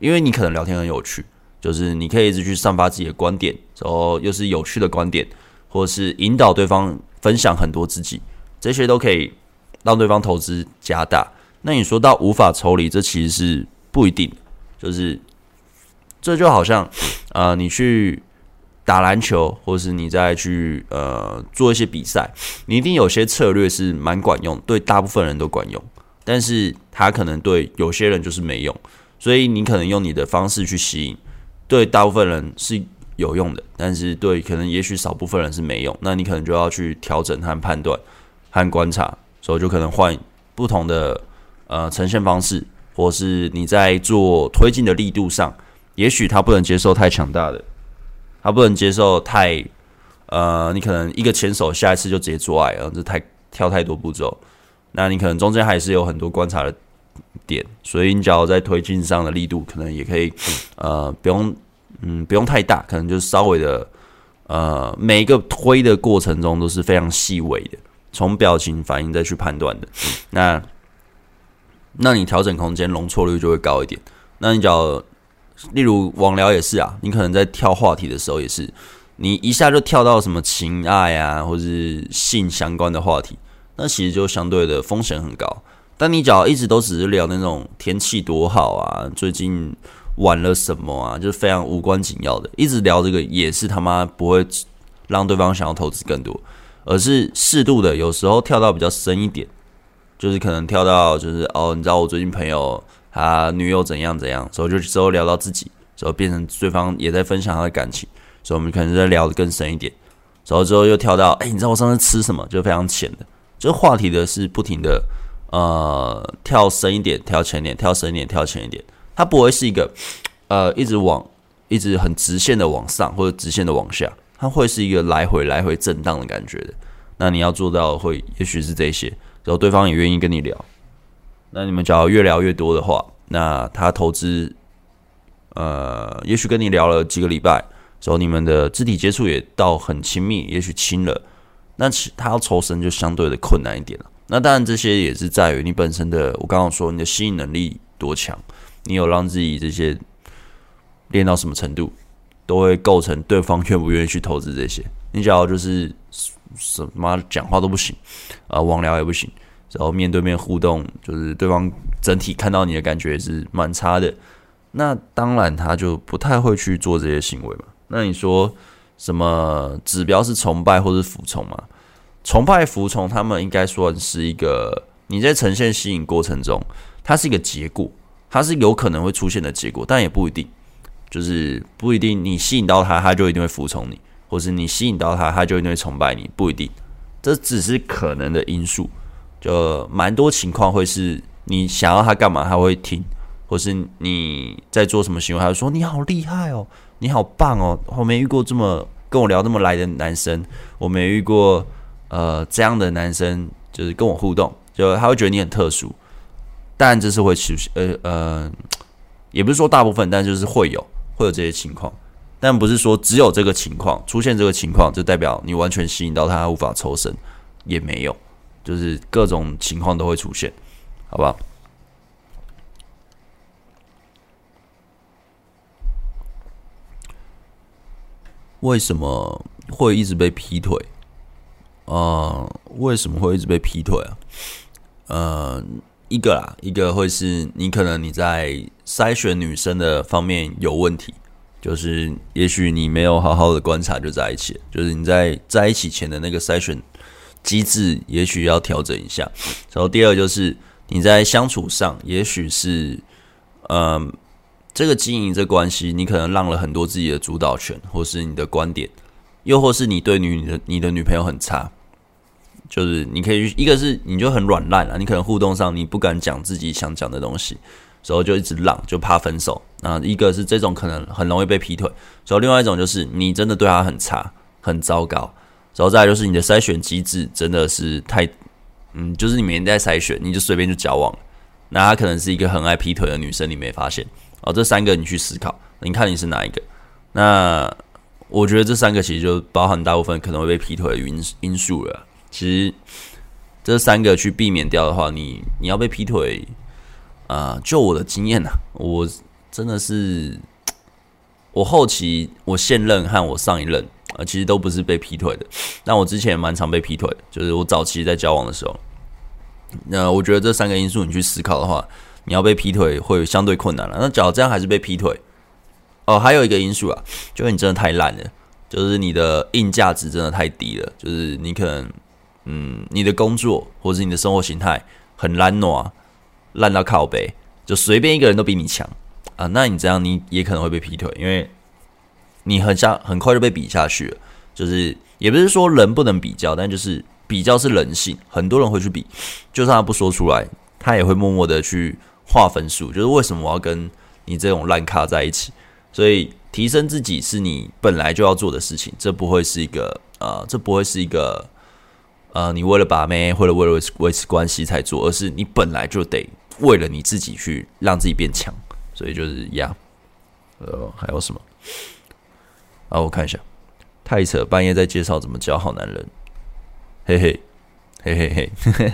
因为你可能聊天很有趣，就是你可以一直去散发自己的观点，然后又是有趣的观点，或者是引导对方分享很多自己，这些都可以让对方投资加大。那你说到无法抽离，这其实是不一定，就是这就好像，呃，你去。打篮球，或是你再去呃做一些比赛，你一定有些策略是蛮管用，对大部分人都管用，但是他可能对有些人就是没用，所以你可能用你的方式去吸引，对大部分人是有用的，但是对可能也许少部分人是没用，那你可能就要去调整和判断和观察，所以就可能换不同的呃呈现方式，或是你在做推进的力度上，也许他不能接受太强大的。他不能接受太，呃，你可能一个前手下一次就直接做爱，然后这太跳太多步骤，那你可能中间还是有很多观察的点，所以你只要在推进上的力度可能也可以，呃，不用，嗯，不用太大，可能就是稍微的，呃，每一个推的过程中都是非常细微的，从表情反应再去判断的，那，那你调整空间容错率就会高一点，那你只要。例如网聊也是啊，你可能在跳话题的时候也是，你一下就跳到什么情爱啊，或是性相关的话题，那其实就相对的风险很高。但你只要一直都只是聊那种天气多好啊，最近玩了什么啊，就是非常无关紧要的，一直聊这个也是他妈不会让对方想要投资更多，而是适度的，有时候跳到比较深一点，就是可能跳到就是哦，你知道我最近朋友。他女友怎样怎样，所以就之后聊到自己，之后变成对方也在分享他的感情，所以我们可能在聊的更深一点，然后之后又跳到，哎、你知道我上次吃什么？就非常浅的，这个话题的是不停的，呃，跳深一点，跳浅一点，跳深一点，跳浅一点，它不会是一个，呃，一直往，一直很直线的往上或者直线的往下，它会是一个来回来回震荡的感觉的。那你要做到会，也许是这些，然后对方也愿意跟你聊。那你们只要越聊越多的话，那他投资，呃，也许跟你聊了几个礼拜，然后你们的肢体接触也到很亲密，也许亲了，那其他要抽身就相对的困难一点了。那当然这些也是在于你本身的，我刚刚说你的吸引能力多强，你有让自己这些练到什么程度，都会构成对方愿不愿意去投资这些。你只要就是什么讲话都不行，啊，网聊也不行。然后面对面互动，就是对方整体看到你的感觉是蛮差的，那当然他就不太会去做这些行为嘛。那你说什么指标是崇拜或是服从嘛？崇拜服从，他们应该算是一个你在呈现吸引过程中，它是一个结果，它是有可能会出现的结果，但也不一定，就是不一定你吸引到他，他就一定会服从你，或是你吸引到他，他就一定会崇拜你，不一定，这只是可能的因素。就蛮多情况会是你想要他干嘛，他会听，或是你在做什么行为，他会说你好厉害哦，你好棒哦，我没遇过这么跟我聊那么来的男生，我没遇过呃这样的男生，就是跟我互动，就他会觉得你很特殊，但这是会持续，呃呃，也不是说大部分，但就是会有会有这些情况，但不是说只有这个情况出现这个情况就代表你完全吸引到他，无法抽身，也没有。就是各种情况都会出现，好不好？为什么会一直被劈腿？呃，为什么会一直被劈腿啊？呃，一个啦，一个会是你可能你在筛选女生的方面有问题，就是也许你没有好好的观察就在一起，就是你在在一起前的那个筛选。机制也许要调整一下，然后第二就是你在相处上，也许是，嗯，这个经营这关系，你可能让了很多自己的主导权，或是你的观点，又或是你对女的你的女朋友很差，就是你可以一个是你就很软烂啊，你可能互动上你不敢讲自己想讲的东西，然后就一直浪，就怕分手啊。一个是这种可能很容易被劈腿，然后另外一种就是你真的对他很差，很糟糕。然后再就是你的筛选机制真的是太，嗯，就是你每天在筛选，你就随便就交往，那她可能是一个很爱劈腿的女生，你没发现？哦，这三个你去思考，你看你是哪一个？那我觉得这三个其实就包含大部分可能会被劈腿的因因素了。其实这三个去避免掉的话，你你要被劈腿啊、就我的经验呐、啊，我真的是我后期我现任和我上一任啊、其实都不是被劈腿的。但我之前蛮常被劈腿，就是我早期在交往的时候。那我觉得这三个因素你去思考的话，你要被劈腿会相对困难了。那假如这样还是被劈腿，哦，还有一个因素啊，就是你真的太烂了，就是你的硬价值真的太低了，就是你可能，嗯，你的工作或是你的生活形态很烂惰，烂到靠背，就随便一个人都比你强啊，那你这样你也可能会被劈腿，因为你很像很快就被比下去了。就是也不是说人不能比较，但就是。比较是人性，很多人会去比，就算他不说出来，他也会默默的去划分数。就是为什么我要跟你这种烂咖在一起？所以提升自己是你本来就要做的事情，这不会是一个呃，这不会是一个呃，你为了把妹或者为了维持维持关系才做，而是你本来就得为了你自己去让自己变强。所以就是呀，呃，还有什么？啊，我看一下，太扯，半夜在介绍怎么教好男人。嘿嘿，嘿嘿嘿，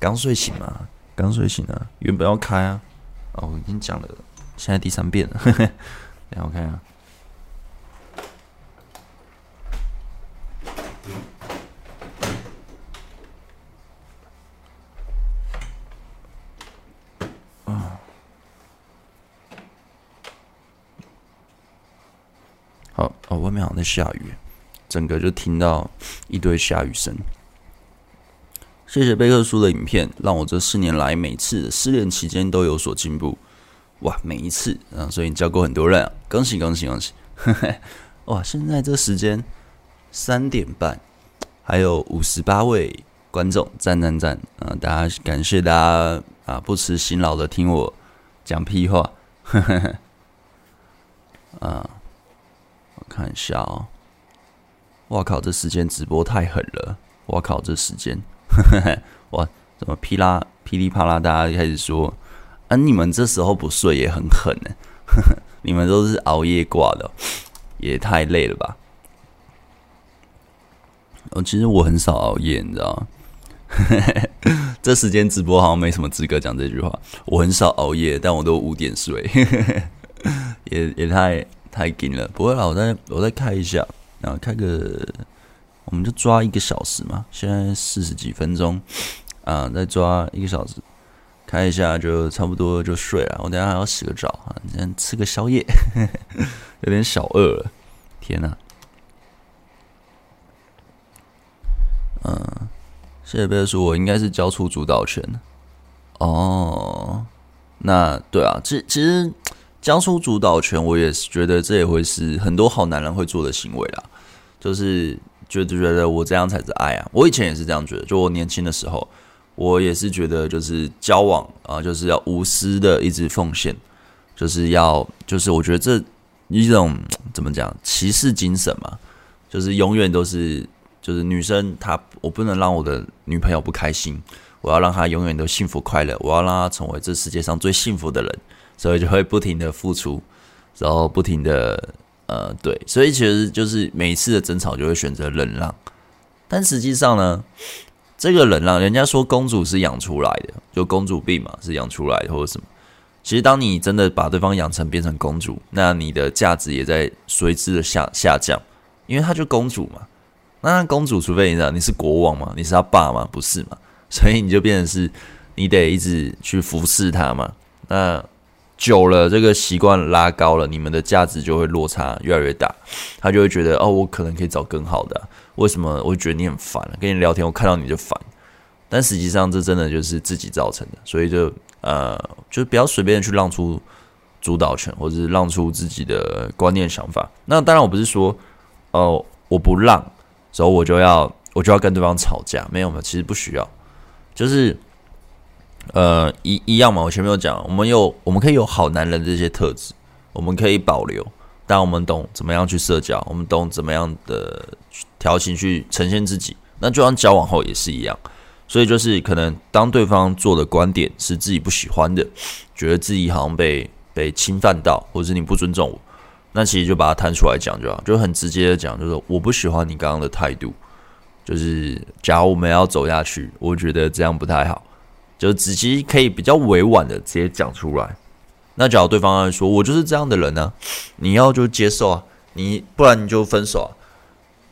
刚睡醒嘛，刚睡醒啊，原本要开啊，哦，我已经讲了，现在第三遍了，嘿嘿，等下我看啊，啊，好，哦，外面好像在下雨。整个就听到一堆下雨声。谢谢贝克叔的影片，让我这四年来每次失恋期间都有所进步。哇，每一次啊，所以你教过很多人啊，恭喜恭喜恭喜！哇，现在这时间三点半，还有五十八位观众，赞赞赞啊！大家感谢大家啊，不辞辛劳的听我讲屁话。啊，看一下哦。哇靠！这时间直播太狠了！哇靠！这时间，哇，怎么噼啦噼里啪啦，大家开始说，啊，你们这时候不睡也很狠呢？你们都是熬夜挂的，也太累了吧？哦，其实我很少熬夜，你知道吗？这时间直播好像没什么资格讲这句话。我很少熬夜，但我都五点睡，也也太太紧了。不会啦，我再我再开一下。然后开个，我们就抓一个小时嘛。现在四十几分钟，啊，再抓一个小时，开一下就差不多就睡了。我等下还要洗个澡啊，先吃个宵夜，有点小饿了。天哪！嗯，谢谢贝尔说，我应该是交出主导权。哦，那对啊，其其实。交出主导权，我也是觉得这也会是很多好男人会做的行为啦。就是觉得觉得我这样才是爱啊！我以前也是这样觉得，就我年轻的时候，我也是觉得就是交往啊，就是要无私的一直奉献，就是要就是我觉得这一种怎么讲骑士精神嘛，就是永远都是就是女生她我不能让我的女朋友不开心，我要让她永远都幸福快乐，我要让她成为这世界上最幸福的人。所以就会不停的付出，然后不停的呃对，所以其实就是每一次的争吵就会选择忍让，但实际上呢，这个忍让，人家说公主是养出来的，就公主病嘛是养出来的或者什么。其实当你真的把对方养成变成公主，那你的价值也在随之的下下降，因为她就公主嘛。那公主除非你知道你是国王嘛，你是他爸嘛，不是嘛？所以你就变成是你得一直去服侍她嘛。那久了，这个习惯拉高了，你们的价值就会落差越来越大。他就会觉得，哦，我可能可以找更好的。为什么？我觉得你很烦，跟你聊天，我看到你就烦。但实际上，这真的就是自己造成的。所以就呃，就不要随便去让出主导权，或者是让出自己的观念想法。那当然，我不是说哦，我不让，所以我就要我就要跟对方吵架。没有没有，其实不需要，就是。呃，一一样嘛，我前面有讲，我们有我们可以有好男人这些特质，我们可以保留，但我们懂怎么样去社交，我们懂怎么样的调情去呈现自己。那就像交往后也是一样，所以就是可能当对方做的观点是自己不喜欢的，觉得自己好像被被侵犯到，或者是你不尊重我，那其实就把它摊出来讲就好，就很直接的讲，就是我不喜欢你刚刚的态度，就是假如我们要走下去，我觉得这样不太好，就直接可以比较委婉的直接讲出来。那假如对方来说，我就是这样的人呢、你要就接受啊，你不然你就分手啊，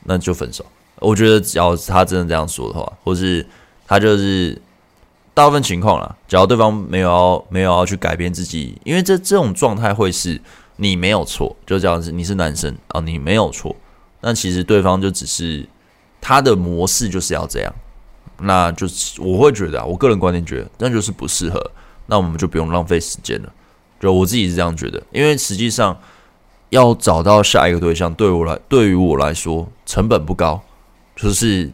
那就分手。我觉得只要他真的这样说的话，或是他就是。大部分情况啦，只要对方没有要没有要去改变自己，因为这这种状态会是你没有错，就这样子，你是男生啊，你没有错，那其实对方就只是他的模式就是要这样，那就是我会觉得啊，我个人观点觉得那就是不适合，那我们就不用浪费时间了，就我自己是这样觉得，因为实际上要找到下一个对象，对我来对于我来说成本不高，就是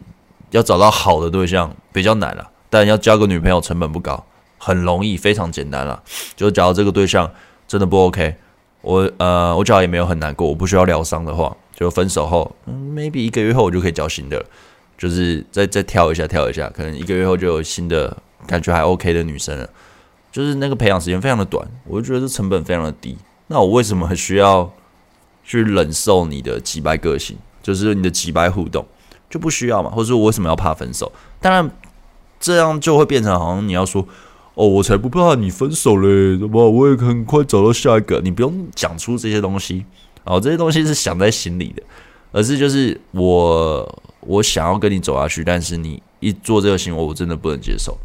要找到好的对象比较难了。但要交个女朋友成本不高，很容易，非常简单了。就假如这个对象真的不 OK，我呃，我假如也没有很难过，我不需要疗伤的话，就分手后，嗯，maybe 一个月后我就可以交新的，就是再再跳一下，跳一下，可能一个月后就有新的感觉还 OK 的女生了。就是那个培养时间非常的短，我就觉得这成本非常的低。那我为什么还需要去忍受你的机掰个性，就是你的机掰互动就不需要嘛？或者说我为什么要怕分手？当然。这样就会变成好像你要说哦，我才不怕你分手嘞，怎么我也很快找到下一个。你不用讲出这些东西哦，这些东西是想在心里的，而是就是我我想要跟你走下去，但是你一做这个行为，我真的不能接受，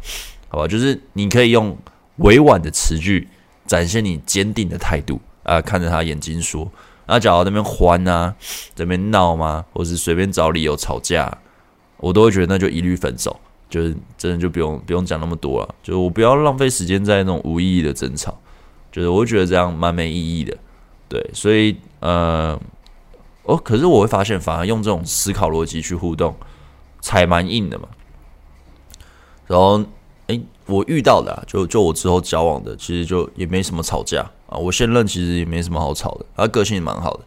好吧？就是你可以用委婉的词句展现你坚定的态度啊，看着他眼睛说，那假如那边欢啊，这边闹吗？或是随便找理由吵架，我都会觉得那就一律分手。就是真的就不用不用讲那么多了，就是我不要浪费时间在那种无意义的争吵，就是我觉得这样蛮没意义的，对，所以呃，哦，可是我会发现，反而用这种思考逻辑去互动，才蛮硬的嘛。然后，诶，我遇到的啊，就就我之后交往的，其实就也没什么吵架啊。我现任其实也没什么好吵的，他个性也蛮好的，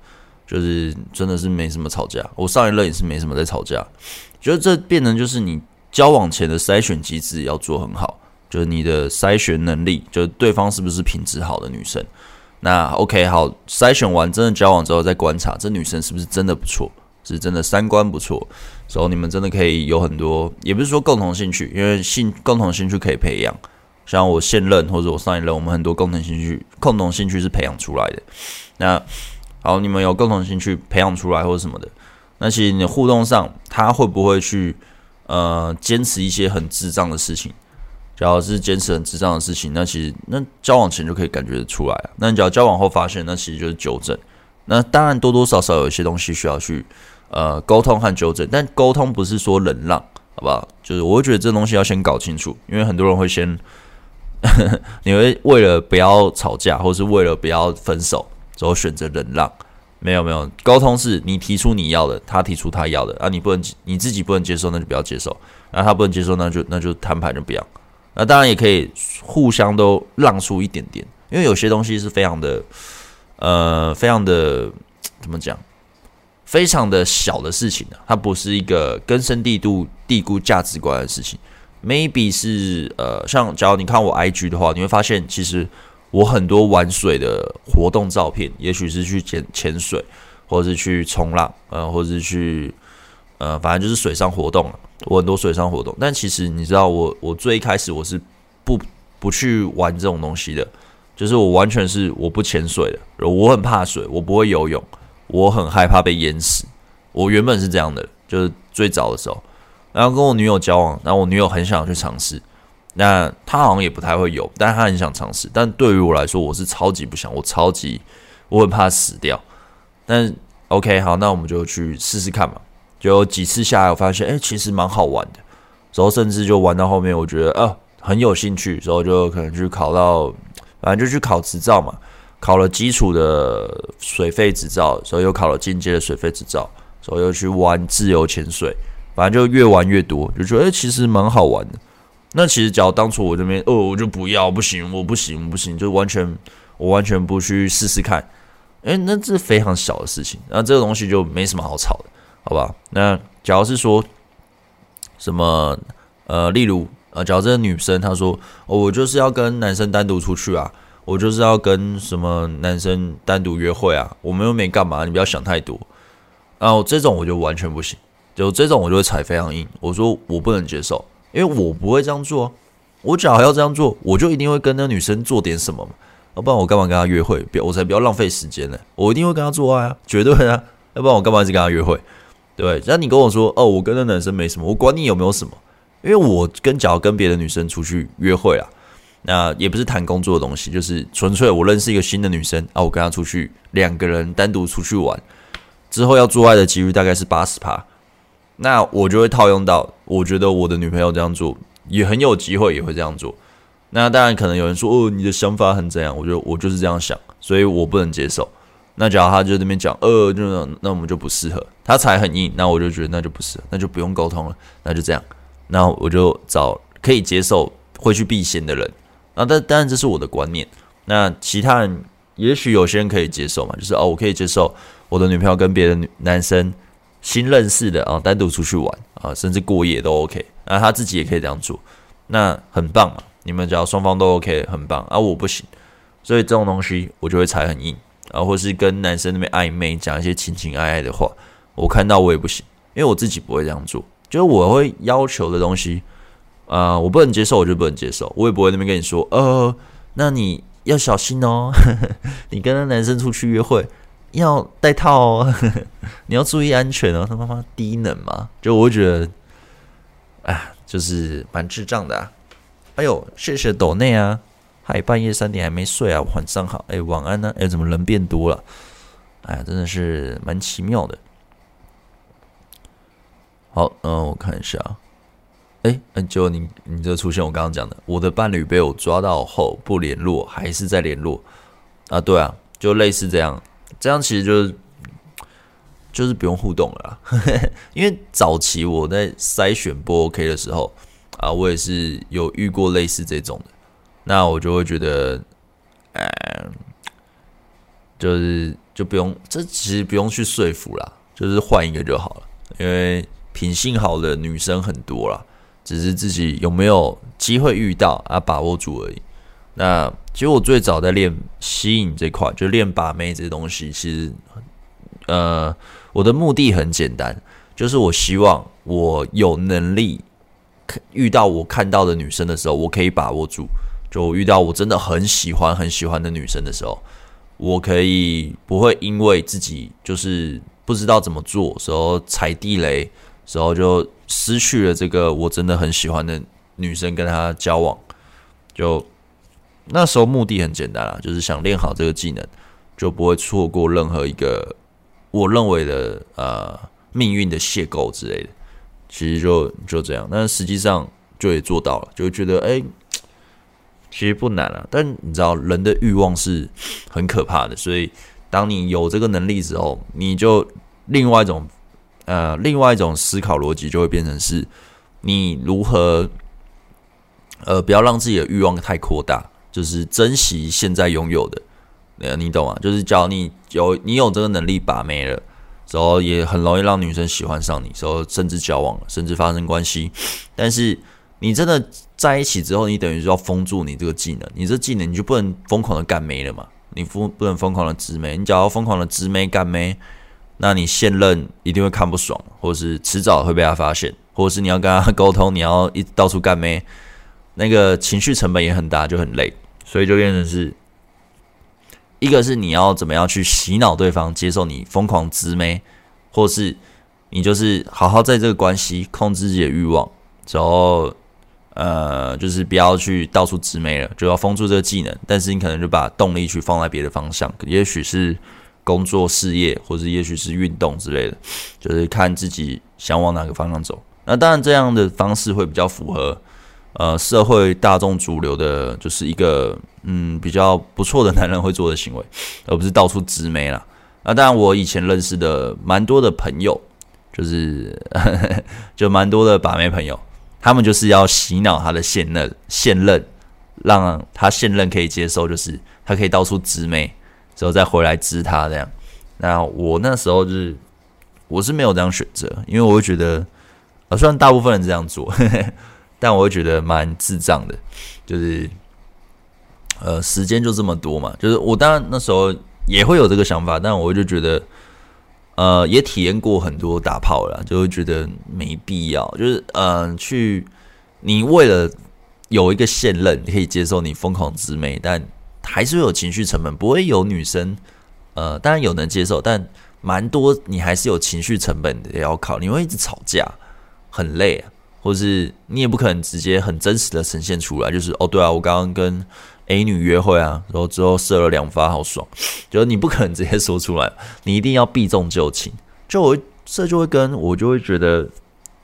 就是真的是没什么吵架。我上一任也是没什么在吵架，觉得这变成就是你。交往前的筛选机制要做很好，就是你的筛选能力，就是对方是不是品质好的女生。那 OK，好，筛选完真的交往之后再观察，这女生是不是真的不错，是真的三观不错，所以你们真的可以有很多，也不是说共同兴趣，因为兴共同兴趣可以培养。像我现任或者我上一任，我们很多共同兴趣，共同兴趣是培养出来的。那好，你们有共同兴趣培养出来或者什么的，那其实你互动上，他会不会去？呃，坚持一些很智障的事情，只要是坚持很智障的事情，那其实那交往前就可以感觉得出来了。那你只要交往后发现，那其实就是纠正。那当然多多少少有一些东西需要去呃沟通和纠正，但沟通不是说忍让，好不好？就是我会觉得这东西要先搞清楚，因为很多人会先，你会为了不要吵架，或是为了不要分手，之后选择忍让。没有没有，沟通是你提出你要的，他提出他要的啊，你不能你自己不能接受，那就不要接受；然后他不能接受，那就那就摊牌就不要。那当然也可以互相都让出一点点，因为有些东西是非常的呃，非常的怎么讲，非常的小的事情啊，它不是一个根深蒂固蒂固价值观的事情。Maybe 是呃，像假如你看我 IG 的话，你会发现其实。我很多玩水的活动照片，也许是去潜潜水，或者是去冲浪，呃，或者是去，呃，反正就是水上活动。我很多水上活动，但其实你知道我，我最一开始我是不不去玩这种东西的，就是我完全是我不潜水的，我很怕水，我不会游泳，我很害怕被淹死。我原本是这样的，就是最早的时候，然后跟我女友交往，然后我女友很想去尝试。那她好像也不太会游，但她很想尝试。但对于我来说，我是超级不想，我超级我很怕死掉。但 OK，好，那我们就去试试看嘛。就几次下来，我发现，哎、其实蛮好玩的。然后甚至就玩到后面，我觉得啊很有兴趣，然后就可能去考到，反正就去考执照嘛。考了基础的水费执照，所以又考了进阶的水费执照，所以又去玩自由潜水。反正就越玩越多，就觉得、其实蛮好玩的。那其实，假如当初我这边，哦，我就不要，不行，我不行，不行，就完全，我完全不去试试看，诶，那这非常小的事情，那这个东西就没什么好吵的，好吧？那假如是说，什么，呃，例如，呃，假如这个女生她说，哦，我就是要跟男生单独出去啊，我就是要跟什么男生单独约会啊，我们又没干嘛，你不要想太多。然后这种我就完全不行，就这种我就会踩非常硬。我说我不能接受，因为我不会这样做。我只要要这样做，我就一定会跟那女生做点什么嘛，要不然我干嘛跟她约会？别我才不要浪费时间呢。我一定会跟她做爱啊，绝对啊，要不然我干嘛一直跟她约会？对，那你跟我说哦，我跟那男生没什么，我管你有没有什么，因为我跟假如跟别的女生出去约会啊。那也不是谈工作的东西，就是纯粹我认识一个新的女生啊，我跟她出去，两个人单独出去玩，之后要做爱的几率大概是八十趴，那我就会套用到，我觉得我的女朋友这样做也很有机会也会这样做。那当然可能有人说哦，你的想法很怎样？我觉得我就是这样想，所以我不能接受。那假如他就那边讲，呃，就那那我们就不适合，他踩很硬，那我就觉得那就不适合，那就不用沟通了，那就这样，那我就找可以接受会去避嫌的人。啊，但当然这是我的观念。那其他人也许有些人可以接受嘛，就是哦，我可以接受我的女朋友跟别的女男生新认识的啊，单独出去玩啊，甚至过夜都 OK。那他自己也可以这样做，那很棒啊！你们只要双方都 OK，很棒啊！我不行，所以这种东西我就会踩很硬啊，或是跟男生那边暧昧讲一些情情爱爱的话，我看到我也不行，因为我自己不会这样做，就是我会要求的东西。啊、我不能接受，我就不能接受，我也不会那边跟你说，呃，那你要小心哦，呵 呵你跟那男生出去约会要戴套哦，呵 呵你要注意安全哦。他妈妈低能嘛，就我觉得，哎，就是蛮智障的啊。哎呦，谢谢抖内啊，嗨半夜三点还没睡啊，晚上好，哎，晚安呢、啊？哎，怎么人变多了？哎，真的是蛮奇妙的。好，嗯、我看一下。哎，那就你你这出现，我刚刚讲的，我的伴侣被我抓到后不联络，还是在联络啊？对啊，就类似这样，这样其实就是就是不用互动了啦，因为早期我在筛选不 OK 的时候啊，我也是有遇过类似这种的，那我就会觉得，嗯，就是就不用，这其实不用去说服啦，就是换一个就好了，因为品性好的女生很多啦。只是自己有没有机会遇到啊，把握住而已。那其实我最早在练吸引这块，就练把妹这些东西。其实，呃，我的目的很简单，就是我希望我有能力遇到我看到的女生的时候，我可以把握住。就遇到我真的很喜欢很喜欢的女生的时候，我可以不会因为自己就是不知道怎么做，时候踩地雷，时候就。失去了这个我真的很喜欢的女生，跟她交往，就那时候目的很简单啦，就是想练好这个技能，就不会错过任何一个我认为的呃命运的邂逅之类的。其实就就这样，但实际上就也做到了，就觉得哎、其实不难啊。但你知道人的欲望是很可怕的，所以当你有这个能力之后，你就另外一种。呃，另外一种思考逻辑就会变成是，你如何，呃，不要让自己的欲望太扩大，就是珍惜现在拥有的，你懂吗？就是假如你有你有这个能力把妹了，之后也很容易让女生喜欢上你，之后甚至交往，甚至发生关系。但是你真的在一起之后，你等于就要封住你这个技能，你这技能你就不能疯狂的干妹了嘛？你不不能疯狂的直妹，你只要疯狂的直妹干妹。那你现任一定会看不爽，或者是迟早会被他发现，或者是你要跟他沟通，你要一到处干妹，那个情绪成本也很大，就很累，所以就变成是，一个是你要怎么样去洗脑对方接受你疯狂直妹，或是你就是好好在这个关系控制自己的欲望，然后呃就是不要去到处直眉了，就要封住这个技能，但是你可能就把动力去放在别的方向，也许是。工作、事业，或者也许是运动之类的，就是看自己想往哪个方向走。那当然，这样的方式会比较符合呃社会大众主流的，就是一个嗯比较不错的男人会做的行为，而不是到处直眉啦。那当然，我以前认识的蛮多的朋友，就是呵呵就蛮多的把妹朋友，他们就是要洗脑他的现任，现任让他现任可以接受，就是他可以到处直妹。之后再回来支他这样，那我那时候就是我是没有这样选择，因为我会觉得，呃，虽然大部分人这样做，呵呵，但我会觉得蛮智障的，就是呃，时间就这么多嘛，就是我当然那时候也会有这个想法，但我就觉得，呃，也体验过很多打炮了，就会觉得没必要，就是嗯、呃，去你为了有一个现任可以接受你疯狂之美，但还是会有情绪成本，不会有女生，呃，当然有能接受，但蛮多你还是有情绪成本的要考，你会一直吵架，很累，或是你也不可能直接很真实的呈现出来，就是哦，对啊，我刚刚跟 A 女约会啊，然后之后射了两发，好爽。就是你不可能直接说出来，你一定要避重就轻。就我这就会跟我就会觉得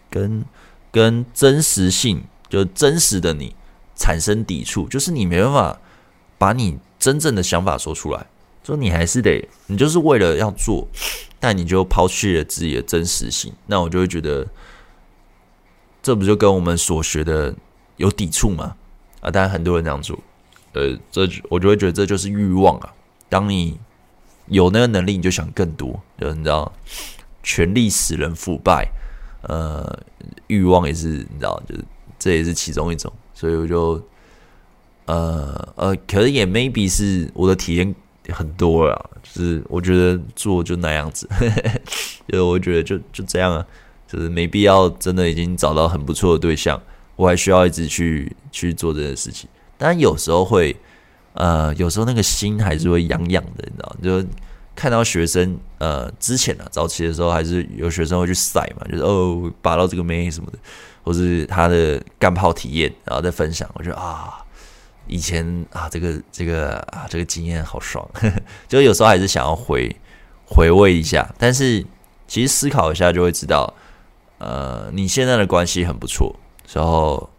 跟跟真实性，就真实的你产生抵触，就是你没办法把你真正的想法说出来。就你还是得，你就是为了要做，但你就抛弃了自己的真实性。那我就会觉得，这不就跟我们所学的有抵触吗？啊，当然很多人这样做。呃，这我就会觉得这就是欲望啊。当你有那个能力，你就想更多，就你知道，权力使人腐败。呃，欲望也是，你知道，就是这也是其中一种。所以我就，呃呃，可能也 maybe 是我的体验很多了，就是我觉得做就那样子，就我觉得就就这样啊，就是没必要真的已经找到很不错的对象，我还需要一直去去做这件事情。但有时候会，呃，有时候那个心还是会痒痒的，你知道？就看到学生，呃，之前啊，早期的时候还是有学生会去晒嘛，就是哦，拔到这个妹什么的，或是他的干炮体验，然后再分享。我觉得啊，以前啊，这个这个啊，这个经验好爽，呵呵，就有时候还是想要回回味一下。但是其实思考一下就会知道，呃，你现在的关系很不错，然后。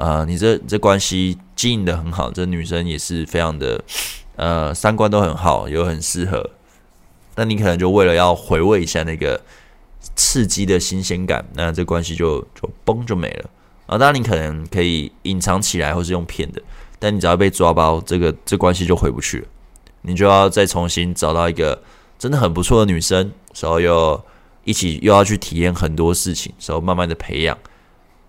啊、你这这关系经营的很好，这女生也是非常的，呃，三观都很好，又很适合。那你可能就为了要回味一下那个刺激的新鲜感，那这关系就就崩就没了。啊，当然你可能可以隐藏起来，或是用骗的，但你只要被抓包，这个这关系就回不去了。你就要再重新找到一个真的很不错的女生，然后又一起又要去体验很多事情，然后慢慢的培养。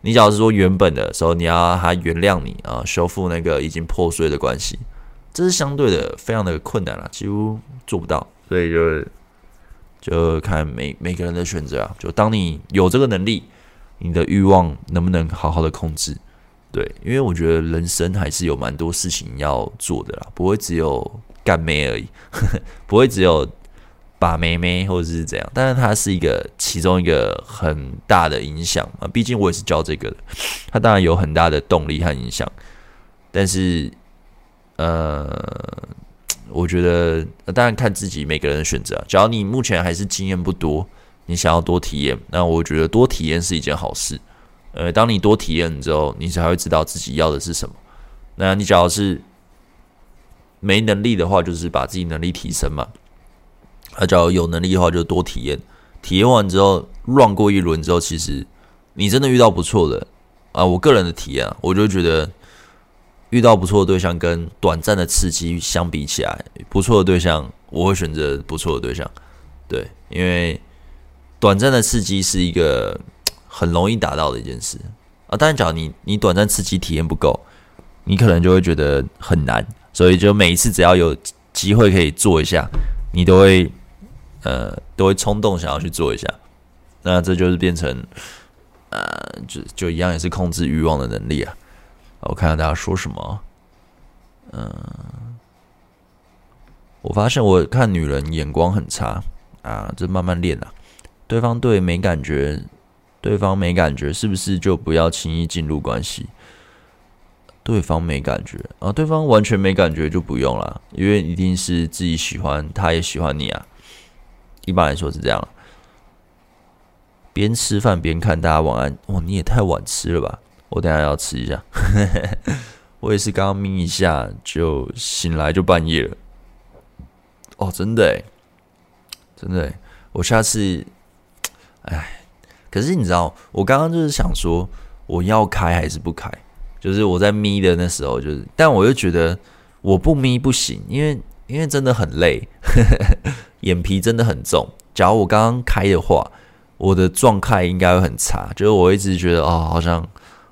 你假如是说原本的时候，你要他原谅你啊，修复那个已经破碎的关系，这是相对的非常的困难了，几乎做不到。所以就就看每每个人的选择啊。就当你有这个能力，你的欲望能不能好好的控制？对，因为我觉得人生还是有蛮多事情要做的啦，不会只有干妹而已，呵呵，不会只有。把妹妹或者是怎样，但是它是一个其中一个很大的影响啊。毕竟我也是教这个的，它当然有很大的动力和影响。但是，呃，我觉得当然看自己每个人的选择。只要你目前还是经验不多，你想要多体验，那我觉得多体验是一件好事。呃，当你多体验之后，你才会知道自己要的是什么。那你只要是没能力的话，就是把自己能力提升嘛。他只要有能力的话，就多体验。体验完之后，run 过一轮之后，其实你真的遇到不错的啊！我个人的体验啊，我就觉得遇到不错的对象跟短暂的刺激相比起来，不错的对象我会选择不错的对象。对，因为短暂的刺激是一个很容易达到的一件事啊。当然，假如你你短暂刺激体验不够，你可能就会觉得很难。所以，就每一次只要有机会可以做一下，你都会。呃，都会冲动想要去做一下，那这就是变成，呃，就就一样也是控制欲望的能力啊。我看看大家说什么，嗯、我发现我看女人眼光很差啊，这慢慢练啊。对方对没感觉，对方没感觉，是不是就不要轻易进入关系？对方没感觉啊，对方完全没感觉就不用了，因为一定是自己喜欢，他也喜欢你啊。一般来说是这样，边吃饭边看大家晚安。哦，你也太晚吃了吧？我等下要吃一下。我也是刚刚眯一下就醒来就半夜了。哦，真的诶，真的，我下次，哎，可是你知道，我刚刚就是想说，我要开还是不开？就是我在眯的那时候，就是，但我又觉得我不眯不行，因为因为真的很累。眼皮真的很重。假如我刚刚开的话，我的状态应该会很差。就是我一直觉得，哦，好像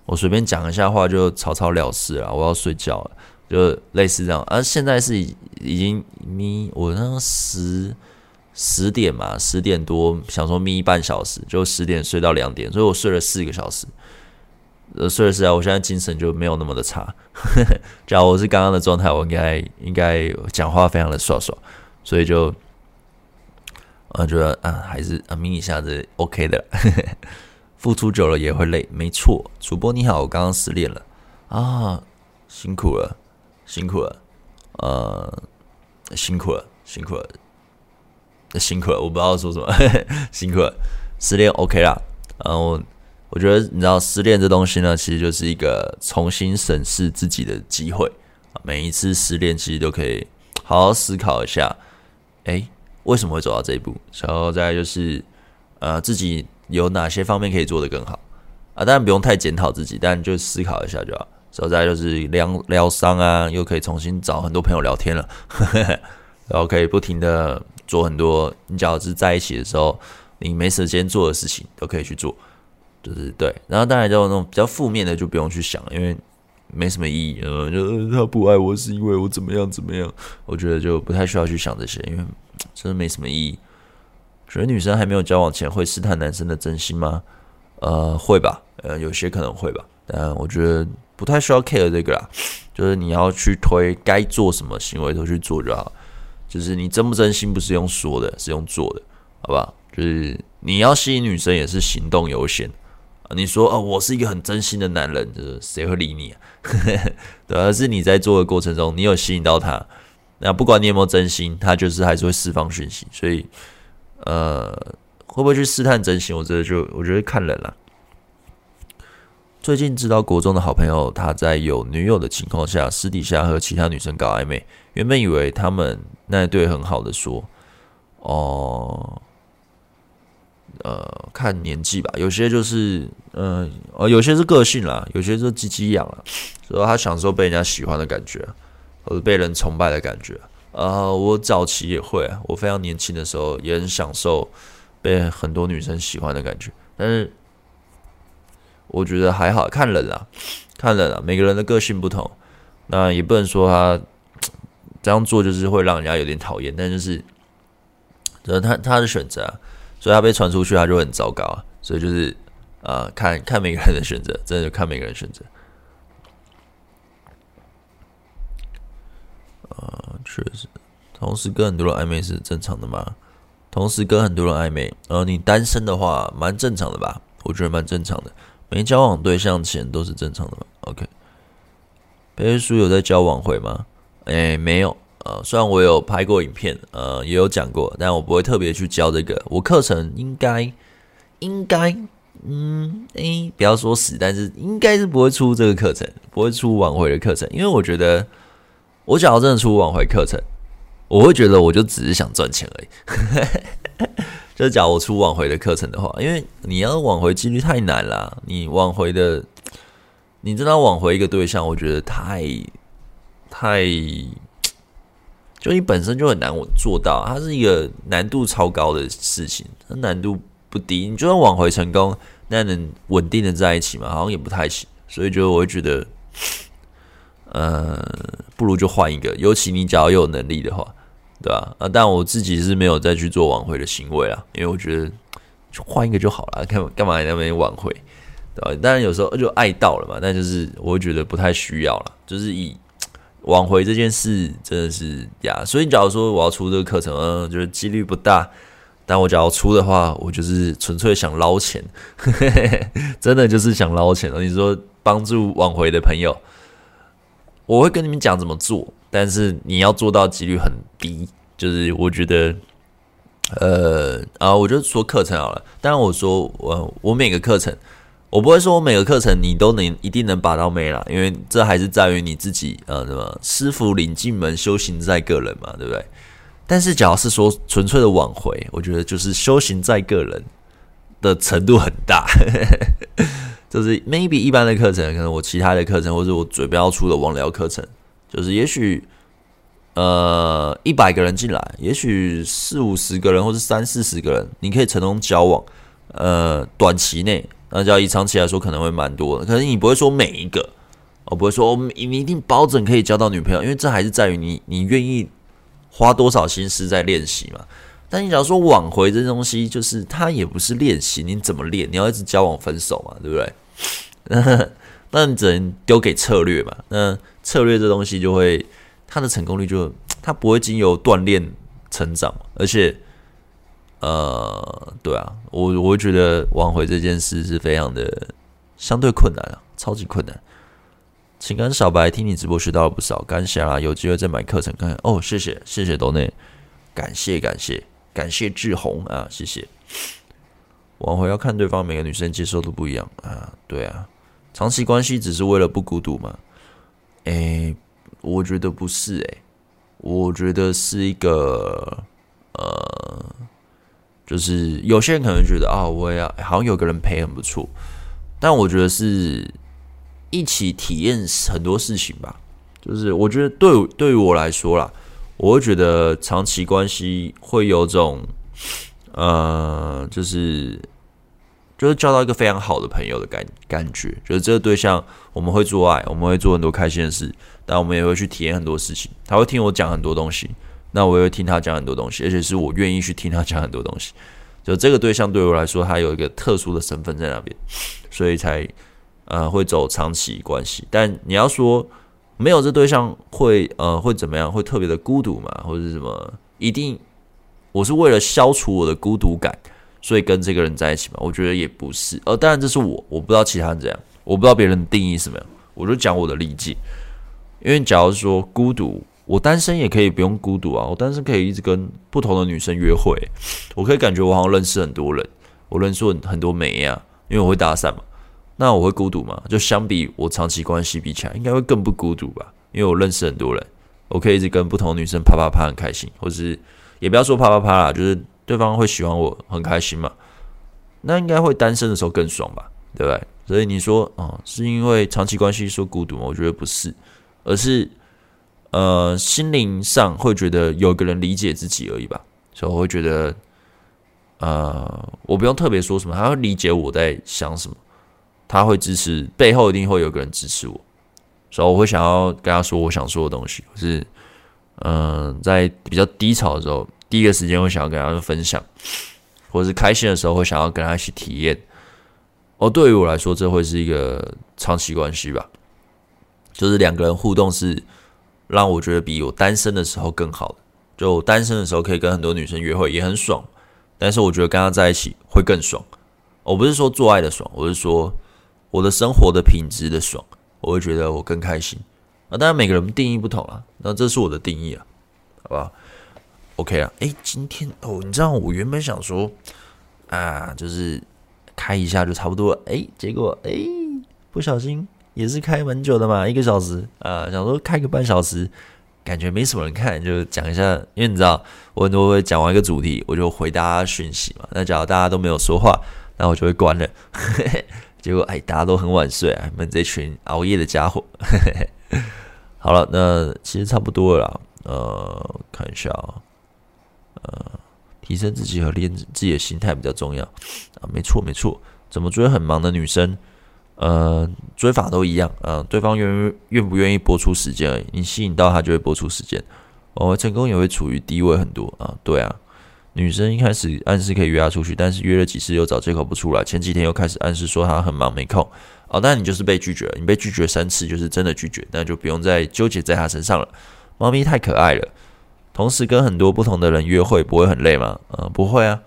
我随便讲一下话就草草了事了，我要睡觉了。就类似这样。而、现在是已经眯，我那十十点嘛，十点多想说眯半小时，就十点睡到两点，所以我睡了四个小时。呃，睡了四啊，我现在精神就没有那么的差。假如我是刚刚的状态，我应该应该讲话非常的爽爽，所以就我觉得啊，还是啊咪一下子 OK 的。付出久了也会累，没错。主播你好，我刚刚失恋了啊，辛苦了，辛苦了，呃，辛苦了，辛苦了，辛苦了，我不知道说什么，辛苦了，失恋 OK 啦。然后我，觉得你知道，失恋这东西呢，其实就是一个重新审视自己的机会。每一次失恋，其实都可以好好思考一下，哎，为什么会走到这一步？然后再就是，呃，自己。有哪些方面可以做得更好啊？当然不用太检讨自己，但就思考一下就好。然后再就是疗疗伤啊，又可以重新找很多朋友聊天了，然后可以不停的做很多你只要是在一起的时候你没时间做的事情，都可以去做，就是对。然后当然就那种比较负面的就不用去想，因为没什么意义。呃，就他不爱我是因为我怎么样怎么样，我觉得就不太需要去想这些，因为真的没什么意义。觉得女生还没有交往前会试探男生的真心吗？呃，会吧，呃，有些可能会吧，但我觉得不太需要 care 这个啦。就是你要去推该做什么行为都去做就好。就是你真不真心不是用说的，是用做的，好吧？就是你要吸引女生也是行动优先。你说哦，我是一个很真心的男人，就是谁会理你啊？对，而是你在做的过程中，你有吸引到他，那不管你有没有真心，他就是还是会释放讯息，所以。呃，会不会去试探真心？我觉得就我觉得看人了。最近知道国中的好朋友，他在有女友的情况下，私底下和其他女生搞暧昧。原本以为他们那对很好的说，哦，呃看年纪吧，有些就是，嗯、呃，有些是个性啦，有些是鸡鸡痒了，所以他享受被人家喜欢的感觉，或者被人崇拜的感觉。呃，我早期也会，我非常年轻的时候也很享受被很多女生喜欢的感觉，但是我觉得还好，看人啦，看人啦，每个人的个性不同，那也不能说他这样做就是会让人家有点讨厌，但就是这是他他的选择啊，所以他被传出去他就很糟糕啊，所以就是呃，看看每个人的选择，真的就看每个人选择。呃，确实，同时跟很多人暧昧是正常的吗？同时跟很多人暧昧，呃，你单身的话，蛮正常的吧？我觉得蛮正常的。没交往对象前都是正常的嘛？OK。贝叔有在交往会吗？哎，没有。呃，虽然我有拍过影片，呃，也有讲过，但我不会特别去教这个。我课程应该，应该，嗯，哎，不要说死，但是应该是不会出这个课程，不会出挽回的课程，因为我觉得。我假如真的出挽回课程，我会觉得我就只是想赚钱而已。就假如我出挽回的课程的话，因为你要挽回几率太难了，你挽回的，你真的挽回一个对象，我觉得太太，就你本身就很难做到，它是一个难度超高的事情，它难度不低。你就算挽回成功，那能稳定的在一起吗？好像也不太行。所以就我会觉得。呃，不如就换一个，尤其你假如有能力的话，对吧？啊，但我自己是没有再去做挽回的行为啊，因为我觉得换一个就好了，干干嘛那边挽回，对吧？当然有时候就爱到了嘛，但就是我会觉得不太需要了，就是以挽回这件事真的是呀，所以假如说我要出这个课程，嗯，就是几率不大，但我假如出的话，我就是纯粹想捞钱，真的就是想捞钱。你说帮助挽回的朋友。我会跟你们讲怎么做，但是你要做到几率很低。就是我觉得，呃啊，我就说课程好了。当然我说我我每个课程，我不会说每个课程你都能一定能把到妹啦，因为这还是在于你自己呃，什么师傅领进门，修行在个人嘛，对不对？但是假如是说纯粹的挽回，我觉得就是修行在个人的程度很大。就是 maybe 一般的课程，可能我其他的课程，或者我嘴边要出的网聊课程，就是也许呃一百个人进来，也许四五十个人，或是三四十个人，你可以成功交往。呃，短期内，那叫以长期来说可能会蛮多的，可是你不会说每一个我不会说我们你一定保证可以交到女朋友，因为这还是在于你你愿意花多少心思在练习嘛。但你假如说挽回这东西，就是它也不是练习，你怎么练？你要一直交往分手嘛，对不对？那你只能丢给策略嘛。那策略这东西就会，它的成功率就它不会经由锻炼成长，而且，呃，对啊，我我觉得挽回这件事是非常的相对困难啊，超级困难。情感小白听你直播学到了不少，感谢啦，有机会再买课程看看。哦，谢谢谢谢斗内，感谢感谢。感谢志宏啊，谢谢。挽回要看对方，每个女生接受度不一样啊。对啊，长期关系只是为了不孤独吗？诶、我觉得不是诶、我觉得是一个，就是有些人可能觉得啊，我也好像有个人陪很不错，但我觉得是一起体验很多事情吧。就是我觉得对对于我来说啦。我会觉得长期关系会有种，呃，就是就是交到一个非常好的朋友的感感觉，就是这个对象我们会做爱，我们会做很多开心的事，但我们也会去体验很多事情。他会听我讲很多东西，那我也会听他讲很多东西，而且是我愿意去听他讲很多东西。就这个对象对我来说，他有一个特殊的身份在那边，所以才呃会走长期关系。但你要说。没有这对象会呃会怎么样？会特别的孤独嘛，或者是什么？一定我是为了消除我的孤独感，所以跟这个人在一起嘛？我觉得也不是。呃，当然这是我，我不知道其他人怎样，我不知道别人定义什么样，我就讲我的理解。因为假如说孤独，我单身也可以不用孤独啊，我单身可以一直跟不同的女生约会，我可以感觉我好像认识很多人，我认识很多妹啊，因为我会搭讪嘛。那我会孤独吗？就相比我长期关系比起来，应该会更不孤独吧？因为我认识很多人，我可以一直跟不同女生啪啪啪很开心，或是也不要说啪啪啪啦，就是对方会喜欢我很开心嘛。那应该会单身的时候更爽吧？对不对？所以你说，哦，是因为长期关系说孤独吗？我觉得不是，而是呃心灵上会觉得有个人理解自己而已吧。所以我会觉得，呃，我不用特别说什么，他会理解我在想什么。他会支持，背后一定会有个人支持我，所以我会想要跟他说我想说的东西。就是，嗯，在比较低潮的时候，第一个时间会想要跟他分享，或是开心的时候会想要跟他一起体验。哦，对于我来说，这会是一个长期关系吧，就是两个人互动是让我觉得比我单身的时候更好。就单身的时候可以跟很多女生约会，也很爽，但是我觉得跟他在一起会更爽。我不是说做爱的爽，我是说。我的生活的品质的爽，我会觉得我更开心啊！当然每个人定义不同啊，那这是我的定义啊，好不好？OK 啊，诶，今天哦，你知道我原本想说啊，就是开一下就差不多了，诶，结果诶，不小心也是开蛮久的嘛，一个小时啊，想说开个半小时，感觉没什么人看，就讲一下，因为你知道我很多会讲完一个主题，我就回大家讯息嘛，那假如大家都没有说话，那我就会关了。结果哎，大家都很晚睡啊，你们这群熬夜的家伙。好了，那其实差不多了啦。呃，看一下啊，呃，提升自己和练自己的心态比较重要啊。没错没错，怎么追很忙的女生？呃，追法都一样啊。对方愿愿不愿意播出时间而已。你吸引到他就会播出时间，哦成功也会处于低位很多啊。对啊。女生一开始暗示可以约她出去，但是约了几次又找借口不出来。前几天又开始暗示说她很忙没空。哦，那你就是被拒绝了。你被拒绝三次就是真的拒绝，那就不用再纠结在她身上了。猫咪太可爱了，同时跟很多不同的人约会不会很累吗？呃，不会啊。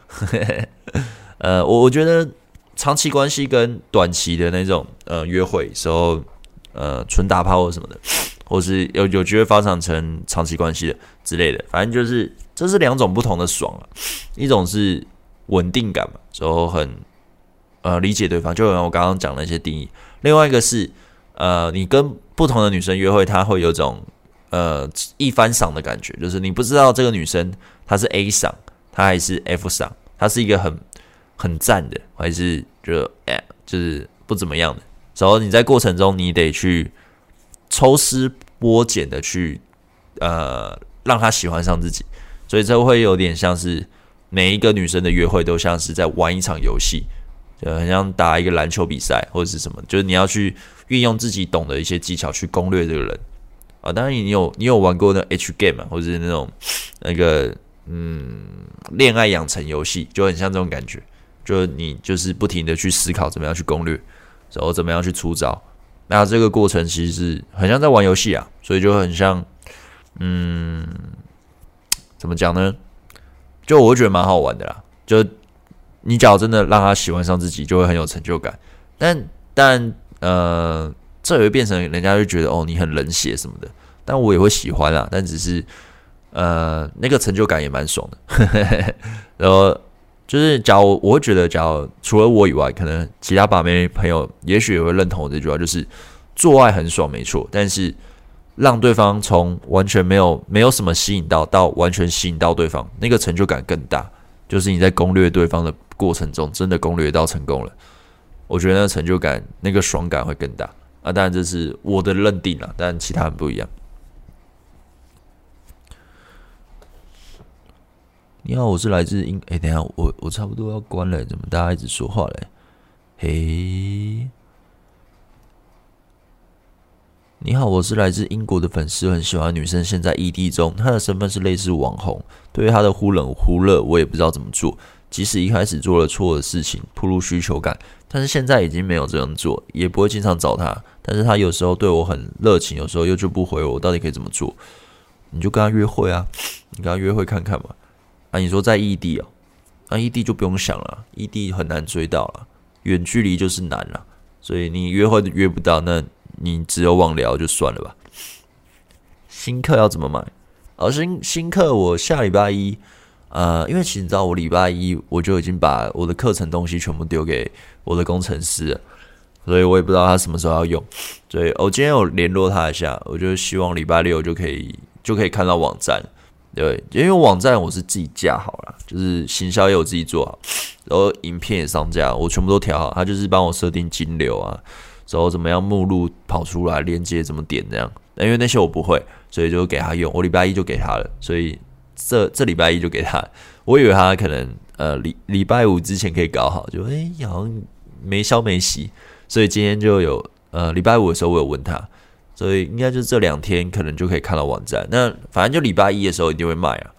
呃，我我觉得长期关系跟短期的那种呃约会时候，呃，纯打炮或什么的，或是有有机会发展成长期关系的之类的，反正就是。这是两种不同的爽啊，一种是稳定感嘛，之后很呃理解对方，就像我刚刚讲的那些定义；另外一个是呃，你跟不同的女生约会，她会有种呃一番赏的感觉，就是你不知道这个女生她是 A 赏，她还是 F 赏，她是一个很很赞的，还是就哎就是不怎么样的。然后你在过程中，你得去抽丝剥茧的去呃让他喜欢上自己。所以这会有点像是每一个女生的约会都像是在玩一场游戏，就很像打一个篮球比赛或者是什么，就是你要去运用自己懂的一些技巧去攻略这个人啊。当然，你有你有玩过那 H game 或者是那种那个嗯恋爱养成游戏，就很像这种感觉，就你就是不停的去思考怎么样去攻略，然后怎么样去出招。那这个过程其实是很像在玩游戏啊，所以就很像嗯怎么讲呢？就我觉得蛮好玩的啦，就。你只要真的让他喜欢上自己，就会很有成就感。但但呃，这也会变成人家就觉得哦，你很冷血什么的。但我也会喜欢啊，但只是呃，那个成就感也蛮爽的。然后就是，假如我觉得，假如除了我以外，可能其他把妹朋友也许也会认同我这句话，就是做爱很爽，没错。但是让对方从完全没有没有什么吸引到，到完全吸引到对方，那个成就感更大。就是你在攻略对方的过程中，真的攻略到成功了，我觉得那个成就感、那个爽感会更大啊！当然这是我的认定了，但其他人不一样。你好，我是来自英……哎、欸，等下，我我差不多要关了，怎么大家一直说话嘞？嘿。你好，我是来自英国的粉丝，很喜欢女生。现在异地中，她的身份是类似网红。对于她的忽冷忽热，我也不知道怎么做。即使一开始做了错的事情，铺露需求感，但是现在已经没有这样做，也不会经常找她。但是她有时候对我很热情，有时候又就不回我。我到底可以怎么做？你就跟她约会啊，你跟她约会看看嘛。啊，你说在异地哦，那异地就不用想了，异地很难追到了，远距离就是难了，所以你约会约不到那。你只有网聊就算了吧。新课要怎么买？而、哦、新新课我下礼拜一，呃，因为其实你知道，我礼拜一我就已经把我的课程东西全部丢给我的工程师了，所以我也不知道他什么时候要用。所以我今天有联络他一下，我就希望礼拜六就可以就可以看到网站。对，因为网站我是自己架好了，就是行销也我自己做好，然后影片也上架，我全部都调好，他就是帮我设定金流啊。然后怎么样？目录跑出来，链接怎么点？这样，因为那些我不会，所以就给他用。我礼拜一就给他了，所以这这礼拜一就给他。我以为他可能呃礼礼拜五之前可以搞好，就哎好像没消没息，所以今天就有呃礼拜五的时候我有问他，所以应该就这两天可能就可以看到网站。那反正就礼拜一的时候一定会卖啊，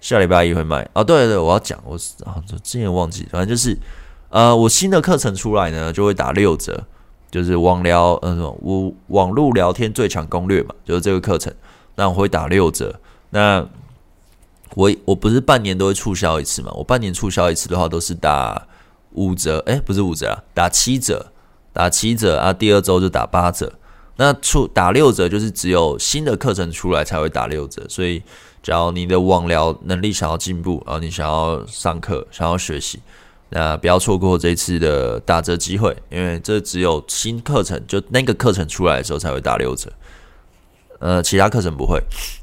下礼拜一会卖。哦，对对对，我要讲，我啊之前忘记，反正就是呃我新的课程出来呢，就会打六折。就是网聊，嗯，我网络聊天最强攻略嘛，就是这个课程。那我会打六折。那我我不是半年都会促销一次嘛？我半年促销一次的话，都是打五折，诶，不是五折啊，打七折，打七折啊。第二周就打八折。那出打六折，就是只有新的课程出来才会打六折。所以，只要你的网聊能力想要进步，然后你想要上课，想要学习。那不要错过这次的打折机会，因为这只有新课程，就那个课程出来的时候才会打六折，呃，其他课程不会。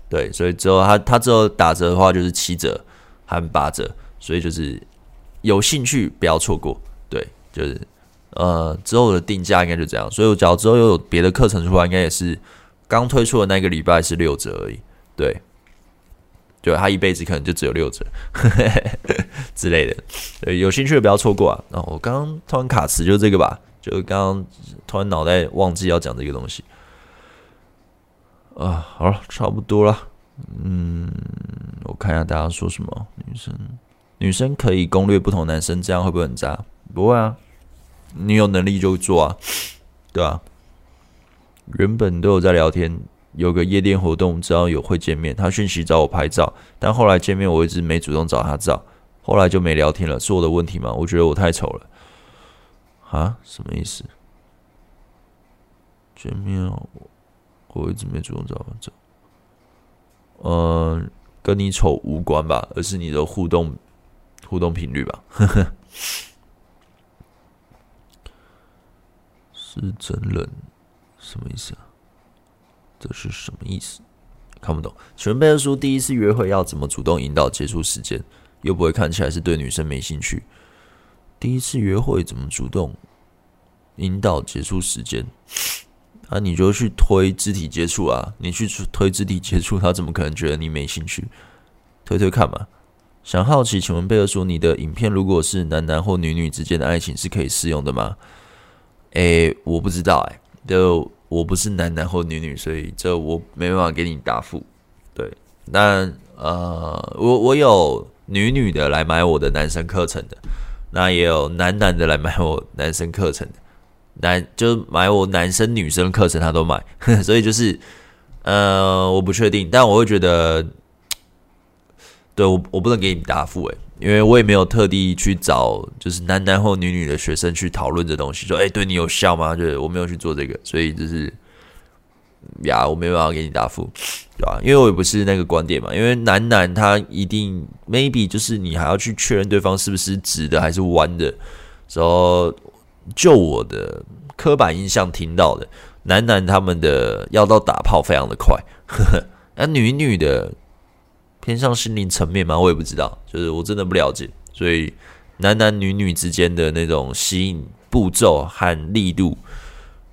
对，所以之后他他之后打折的话就是七折和八折，所以就是有兴趣不要错过。对，就是呃之后的定价应该就这样，所以我只要之后又有别的课程出来，应该也是刚推出的那个礼拜是六折而已。对。对，他一辈子可能就只有六折 之类的，对，有兴趣的不要错过啊！那我刚刚突然卡词，就这个吧，就刚刚突然脑袋忘记要讲这个东西啊。好了，差不多了。嗯，我看一下大家说什么。女生，女生可以攻略不同男生，这样会不会很渣？不会啊，你有能力就做啊，对吧？原本都有在聊天。有个夜店活动，只要有会见面，他讯息找我拍照，但后来见面我一直没主动找他照，后来就没聊天了，是我的问题吗？我觉得我太丑了，啊？什么意思？见面我我一直没主动找他照，嗯，跟你丑无关吧，而是你的互动互动频率吧，呵呵，是真人，什么意思啊？这是什么意思？看不懂。全背的书，第一次约会要怎么主动引导结束时间，又不会看起来是对女生没兴趣？第一次约会怎么主动引导结束时间？啊，你就去推肢体接触啊！你去推肢体接触，他怎么可能觉得你没兴趣？推推看嘛，想好奇，请问贝尔叔，你的影片如果是男男或女女之间的爱情是可以适用的吗？诶，我不知道诶，就我不是男男或女女，所以这我没办法给你答复。对，那呃，我我有女女的来买我的男生课程的，那也有男男的来买我男生课程的，男就买我男生女生课程他都买，所以就是呃，我不确定，但我会觉得，对我我不能给你答复诶。因为我也没有特地去找就是男男或女女的学生去讨论这东西，说哎，对你有效吗？就是我没有去做这个，所以就是呀，我没办法给你答复，对吧？因为我也不是那个观点嘛。因为男男他一定 maybe 就是你还要去确认对方是不是直的还是弯的，时候就我的刻板印象听到的，男男他们的要到打炮非常的快，呵呵，那女女的。偏向心灵层面吗？我也不知道，就是我真的不了解，所以男男女女之间的那种吸引步骤和力度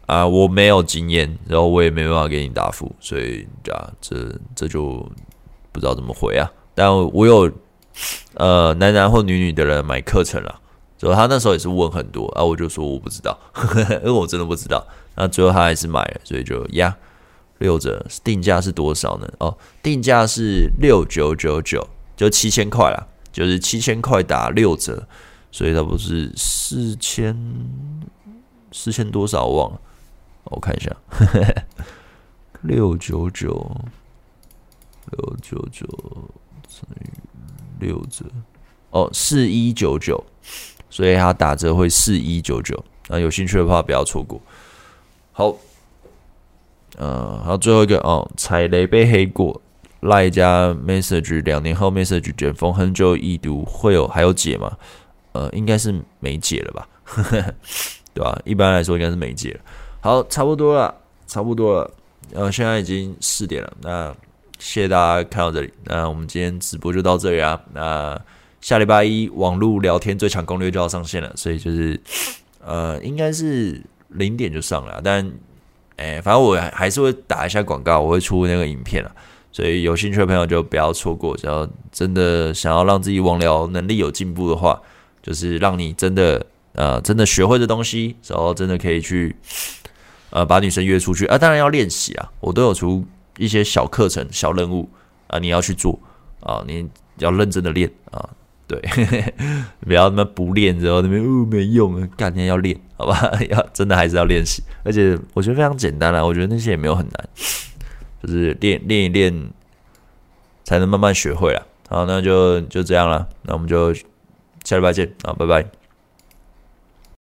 啊，我没有经验，然后我也没办法给你答复，所以啊，这这就不知道怎么回啊。但我有呃男男或女女的人买课程了，所以他那时候也是问很多啊，我就说我不知道，因为我真的不知道。那最后他还是买了，所以就呀。六折定价是多少呢？哦，定价是六九九九，就七千块啦，就是七千块打六折，所以它不是四千四千多少我忘了，我看一下，六九九六九九乘以六折，哦，四一九九，所以它打折会四一九九，那有兴趣的话不要错过。好。呃，好，最后一个哦，踩雷被黑过，赖加 message 两年后 message 卷风，很久已读会有还有解吗？呃，应该是没解了吧，对吧？一般来说应该是没解了。好，差不多了，差不多了。呃，现在已经四点了，那谢谢大家看到这里，那我们今天直播就到这里啊。那下礼拜一网络聊天最强攻略就要上线了，所以就是呃，应该是零点就上了，但。哎，反正我还是会打一下广告，我会出那个影片了，所以有兴趣的朋友就不要错过。只要真的想要让自己网聊能力有进步的话，就是让你真的呃真的学会的东西，然后真的可以去呃把女生约出去啊。当然要练习啊，我都有出一些小课程、小任务啊，你要去做啊，你要认真的练啊。对，不要那么不练，之后那边哦没用啊，干天要练，好吧？要真的还是要练习，而且我觉得非常简单啦，我觉得那些也没有很难，就是练练一练才能慢慢学会啦。好，那就就这样了，那我们就下礼拜见啊，拜拜。